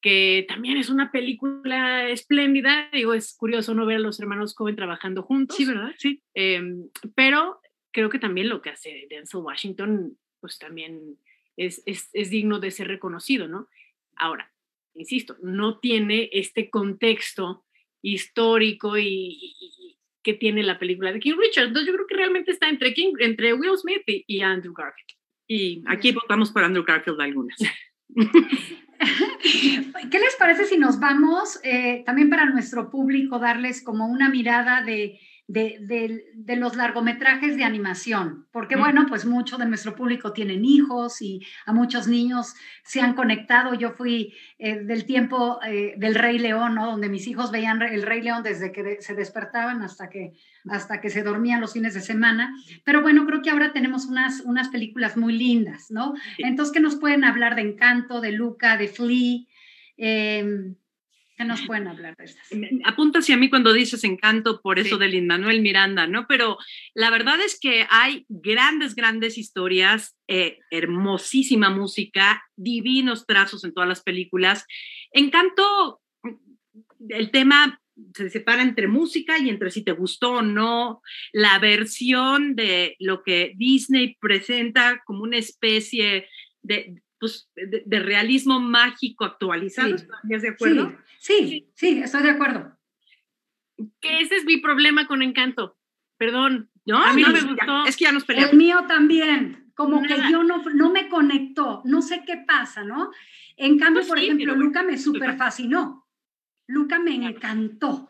que también es una película espléndida. Digo, es curioso no ver a los hermanos Cohen trabajando juntos. Sí, ¿verdad? Sí. Em, pero creo que también lo que hace Denzel Washington, pues también es, es, es, digno de ser reconocido, ¿no? Ahora, insisto, no tiene este contexto histórico y, que tiene la película de King Richard. Entonces yo creo que realmente está entre, King, entre Will Smith y, y Andrew Garfield. Y aquí votamos por Andrew Garfield algunas. ¿Qué les parece si nos vamos eh, también para nuestro público darles como una mirada de de, los largometrajes de animación, porque bueno, pues mucho de nuestro público tienen hijos y a muchos niños se han conectado. Yo fui eh, del tiempo eh, del Rey León, ¿no? Donde mis hijos veían el Rey León desde que se despertaban hasta que, hasta que se dormían los fines de semana. Pero bueno, creo que ahora tenemos unas, unas películas muy lindas, ¿no? Entonces, ¿qué nos pueden hablar de Encanto, de Luca, de Flea? Eh, ¿Qué nos pueden hablar de estas? Apunta hacia mí cuando dices encanto por eso de Lin Manuel Miranda, ¿no? Pero la verdad es que hay grandes, grandes historias, eh, hermosísima música, divinos trazos en todas las películas. Encanto, el tema se separa entre música y entre si te gustó o no, la versión de lo que Disney presenta como una especie de, pues, de, realismo mágico actualizado. ¿Estás de acuerdo? Sí, sí, estoy de acuerdo. Que ese es mi problema con Encanto. Perdón. ¿no? A mí no, me gustó. es que ya nos peleamos. El mío también. Como que yo no, no me conectó. No sé qué pasa, ¿no? En cambio, pues por ejemplo, Luca me súper fascinó. Luca me encantó.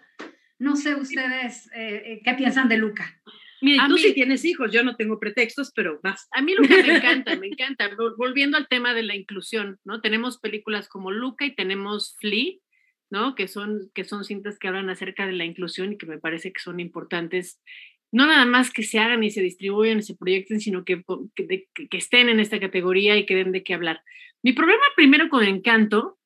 No sé ustedes eh, eh, qué piensan de Luca. Mira, tú sí tienes hijos, yo no tengo pretextos, pero vas. A mí Luca me encanta, me encanta. Volviendo al tema de la inclusión, ¿no? Tenemos películas como Luca y tenemos Flea, ¿no? Que son, que son cintas que hablan acerca de la inclusión y que me parece que son importantes, no nada más que se hagan y se distribuyan y se proyecten, sino que, que, estén en esta categoría y que den de qué hablar. Mi problema primero con Encanto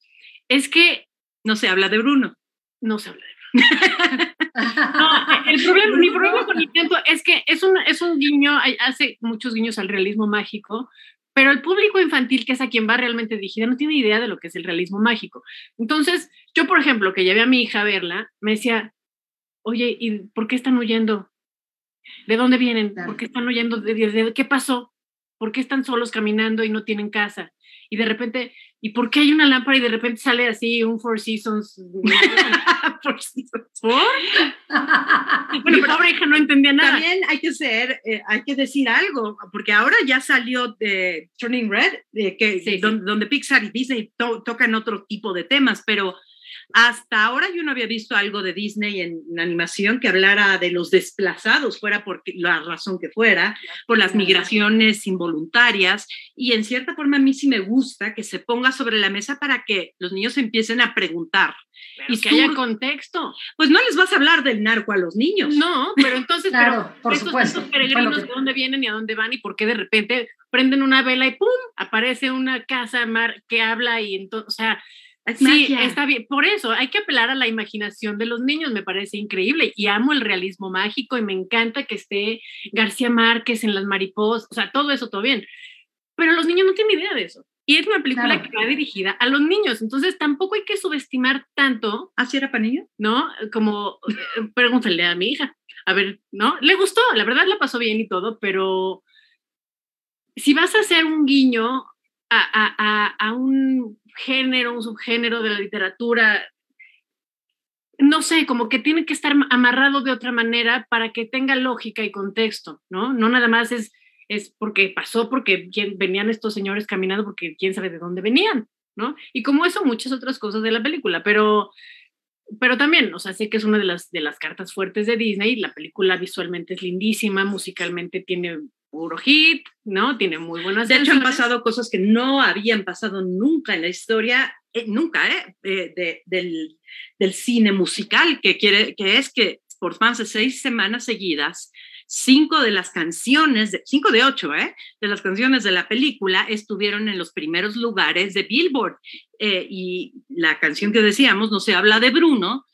es que no se habla de Bruno. No se habla de Bruno. No, el problema, mi problema con Intento es que es un, es un guiño, hace muchos guiños al realismo mágico, pero el público infantil, que es a quien va realmente dirigida, no tiene idea de lo que es el realismo mágico. Entonces, yo, por ejemplo, que llevé a mi hija a verla, me decía, oye, ¿y por qué están huyendo? ¿De dónde vienen? ¿Por qué están huyendo? ¿De, qué pasó? ¿Por qué están solos caminando y no tienen casa? Y de repente, ¿y por qué hay una lámpara y de repente sale así un Four Seasons? Four Seasons. ¿Por? bueno, pero pobre hija no entendía nada. También hay que ser, eh, hay que decir algo, porque ahora ya salió de Turning Red, que, donde, Pixar y Disney tocan otro tipo de temas, pero hasta ahora yo no había visto algo de Disney en, animación que hablara de los desplazados, fuera por la razón que fuera, por las migraciones involuntarias. Y en cierta forma a mí sí me gusta que se ponga sobre la mesa para que los niños empiecen a preguntar. y que haya contexto. Pues no les vas a hablar del narco a los niños. No, pero entonces, claro, por estos, supuesto. peregrinos, ¿de dónde vienen y a dónde van? Y por qué de repente prenden una vela y ¡pum! aparece una casa mar que habla y entonces, o sea, sí, está bien. Por eso hay que apelar a la imaginación de los niños, me parece increíble. Y amo el realismo mágico y me encanta que esté García Márquez en las mariposas, o sea, todo eso, todo bien. Pero los niños no tienen idea de eso. Y es una película que va dirigida a los niños, entonces tampoco hay que subestimar tanto. ¿Así era para niños? ¿No? Como, pregúntale a mi hija. A ver, ¿no? Le gustó, la verdad la pasó bien y todo, pero si vas a hacer un guiño a, un género, un subgénero de la literatura, no sé, como que tiene que estar amarrado de otra manera para que tenga lógica y contexto, ¿no? No nada más es, es porque pasó, porque venían estos señores caminando, porque quién sabe de dónde venían, ¿no? Y como eso, muchas otras cosas de la película, pero, pero también, o sea, sé que es una de las, de las cartas fuertes de Disney, la película visualmente es lindísima, musicalmente tiene puro hit, ¿no? Tiene muy buenas De hecho, han pasado cosas que no habían pasado nunca en la historia, eh, nunca, ¿eh? eh del, del, cine musical, que, quiere, que es que por más de seis semanas seguidas, cinco de las canciones, de, cinco de ocho, ¿eh? De las canciones de la película estuvieron en los primeros lugares de Billboard. Eh, y la canción que decíamos, No se habla de Bruno,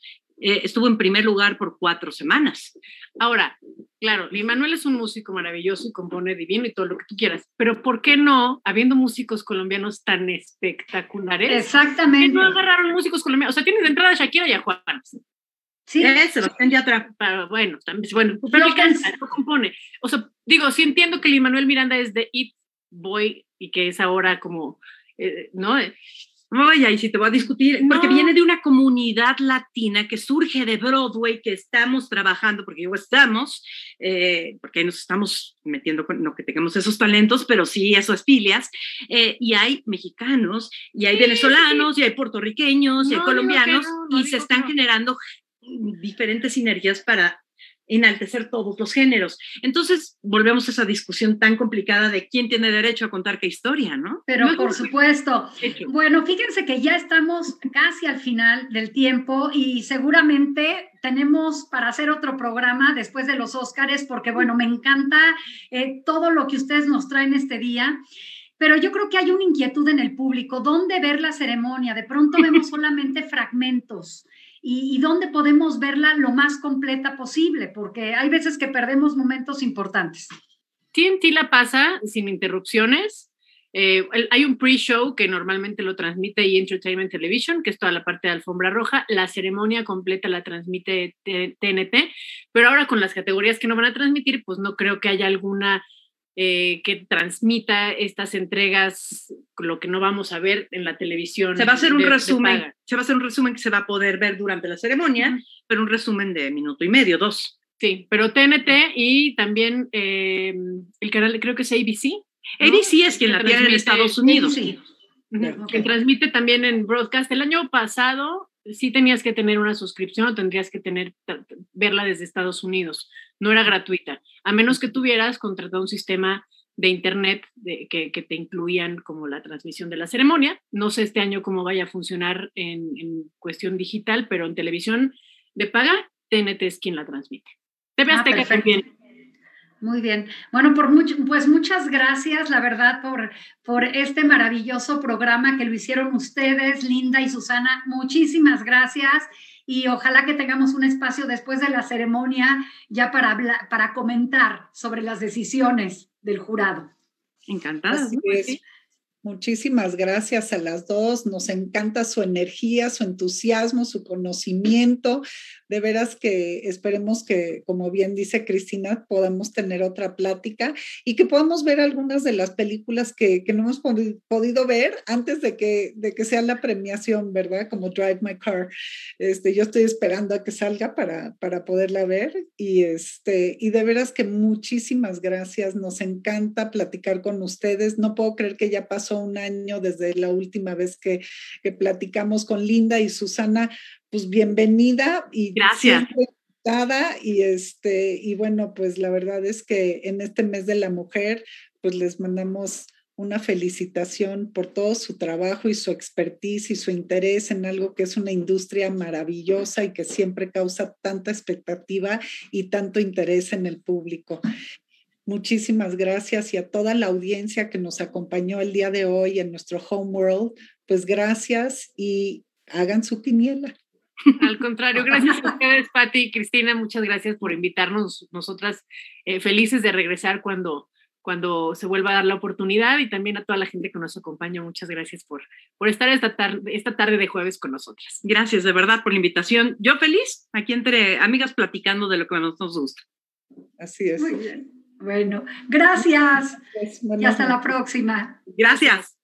estuvo en primer lugar por cuatro semanas. Ahora, claro, Manuel es un músico maravilloso y compone divino y todo lo que tú quieras, pero ¿por qué no, habiendo músicos colombianos tan espectaculares? Exactamente. ¿por qué no agarraron músicos colombianos? O sea, tienes de entrada a Shakira y a Juan. Sí, Sebastián Yatra. Bueno, también, bueno, pero no compone. O sea, digo, sí entiendo que Lin Manuel Miranda es de It Boy y que es ahora como, eh, ¿no? Oye, ahí sí te voy a discutir, porque viene de una comunidad latina que surge de Broadway, que estamos trabajando, porque yo estamos, eh, porque nos estamos metiendo con, no que tengamos esos talentos, pero sí esas filias, eh, y hay mexicanos, y hay venezolanos, y hay puertorriqueños, y hay colombianos, y se están generando diferentes sinergias para enaltecer todos los géneros. Entonces, volvemos a esa discusión tan complicada de quién tiene derecho a contar qué historia, ¿no? Pero por supuesto. Bueno, fíjense que ya estamos casi al final del tiempo y seguramente tenemos para hacer otro programa después de los Óscares, porque bueno, me encanta eh, todo lo que ustedes nos traen este día pero yo creo que hay una inquietud en el público, ¿dónde ver la ceremonia? De pronto vemos solamente fragmentos y, dónde podemos verla lo más completa posible, porque hay veces que perdemos momentos importantes. TNT la pasa sin interrupciones. Eh, hay un pre-show que normalmente lo transmite y Entertainment Television, que es toda la parte de alfombra roja. La ceremonia completa la transmite TNT, pero ahora con las categorías que no van a transmitir, pues no creo que haya alguna eh, que transmita estas entregas, lo que no vamos a ver en la televisión. Se va a hacer un resumen, se va a hacer un resumen que se va a poder ver durante la ceremonia, pero un resumen de minuto y medio, dos. Sí, pero TNT y también eh, el canal, creo que es ABC. ABC es quien la tiene en Estados Unidos. Sí. Que transmite también en broadcast. El año pasado sí tenías que tener una suscripción o tendrías que tener, verla desde Estados Unidos. No era gratuita, a menos que tuvieras contratado un sistema de internet de, que, te incluían como la transmisión de la ceremonia. No sé este año cómo vaya a funcionar en, cuestión digital, pero en televisión de paga, TNT es quien la transmite. TV ah, Azteca también. Muy bien. Bueno, por mucho, pues muchas gracias, la verdad, por, por este maravilloso programa que lo hicieron ustedes, Linda y Susana. Muchísimas gracias y ojalá que tengamos un espacio después de la ceremonia ya para, para comentar sobre las decisiones del jurado. Encantada. Muchísimas gracias a las dos. Nos encanta su energía, su entusiasmo, su conocimiento. De veras que esperemos que, como bien dice Cristina, podamos tener otra plática y que podamos ver algunas de las películas que, no hemos podido ver antes de que, de que sea la premiación, ¿verdad? Como Drive My Car. Este, yo estoy esperando a que salga para, para poderla ver y, este, y de veras que muchísimas gracias. Nos encanta platicar con ustedes. No puedo creer que ya pasó un año desde la última vez que, platicamos con Linda y Susana. Pues bienvenida y gracias. Y, este, y bueno, pues la verdad es que en este mes de la mujer, pues les mandamos una felicitación por todo su trabajo y su expertise y su interés en algo que es una industria maravillosa y que siempre causa tanta expectativa y tanto interés en el público. Muchísimas gracias y a toda la audiencia que nos acompañó el día de hoy en nuestro Home World, pues gracias y hagan su quiniela. Al contrario, gracias a ustedes, Patti y Cristina, muchas gracias por invitarnos, nosotras eh, felices de regresar cuando, cuando se vuelva a dar la oportunidad y también a toda la gente que nos acompaña, muchas gracias por, por estar esta tarde, esta tarde de jueves con nosotras. Gracias de verdad por la invitación. Yo feliz, aquí entre amigas platicando de lo que nos gusta. Así es. Muy bien. Bueno, gracias. y hasta la próxima. Gracias.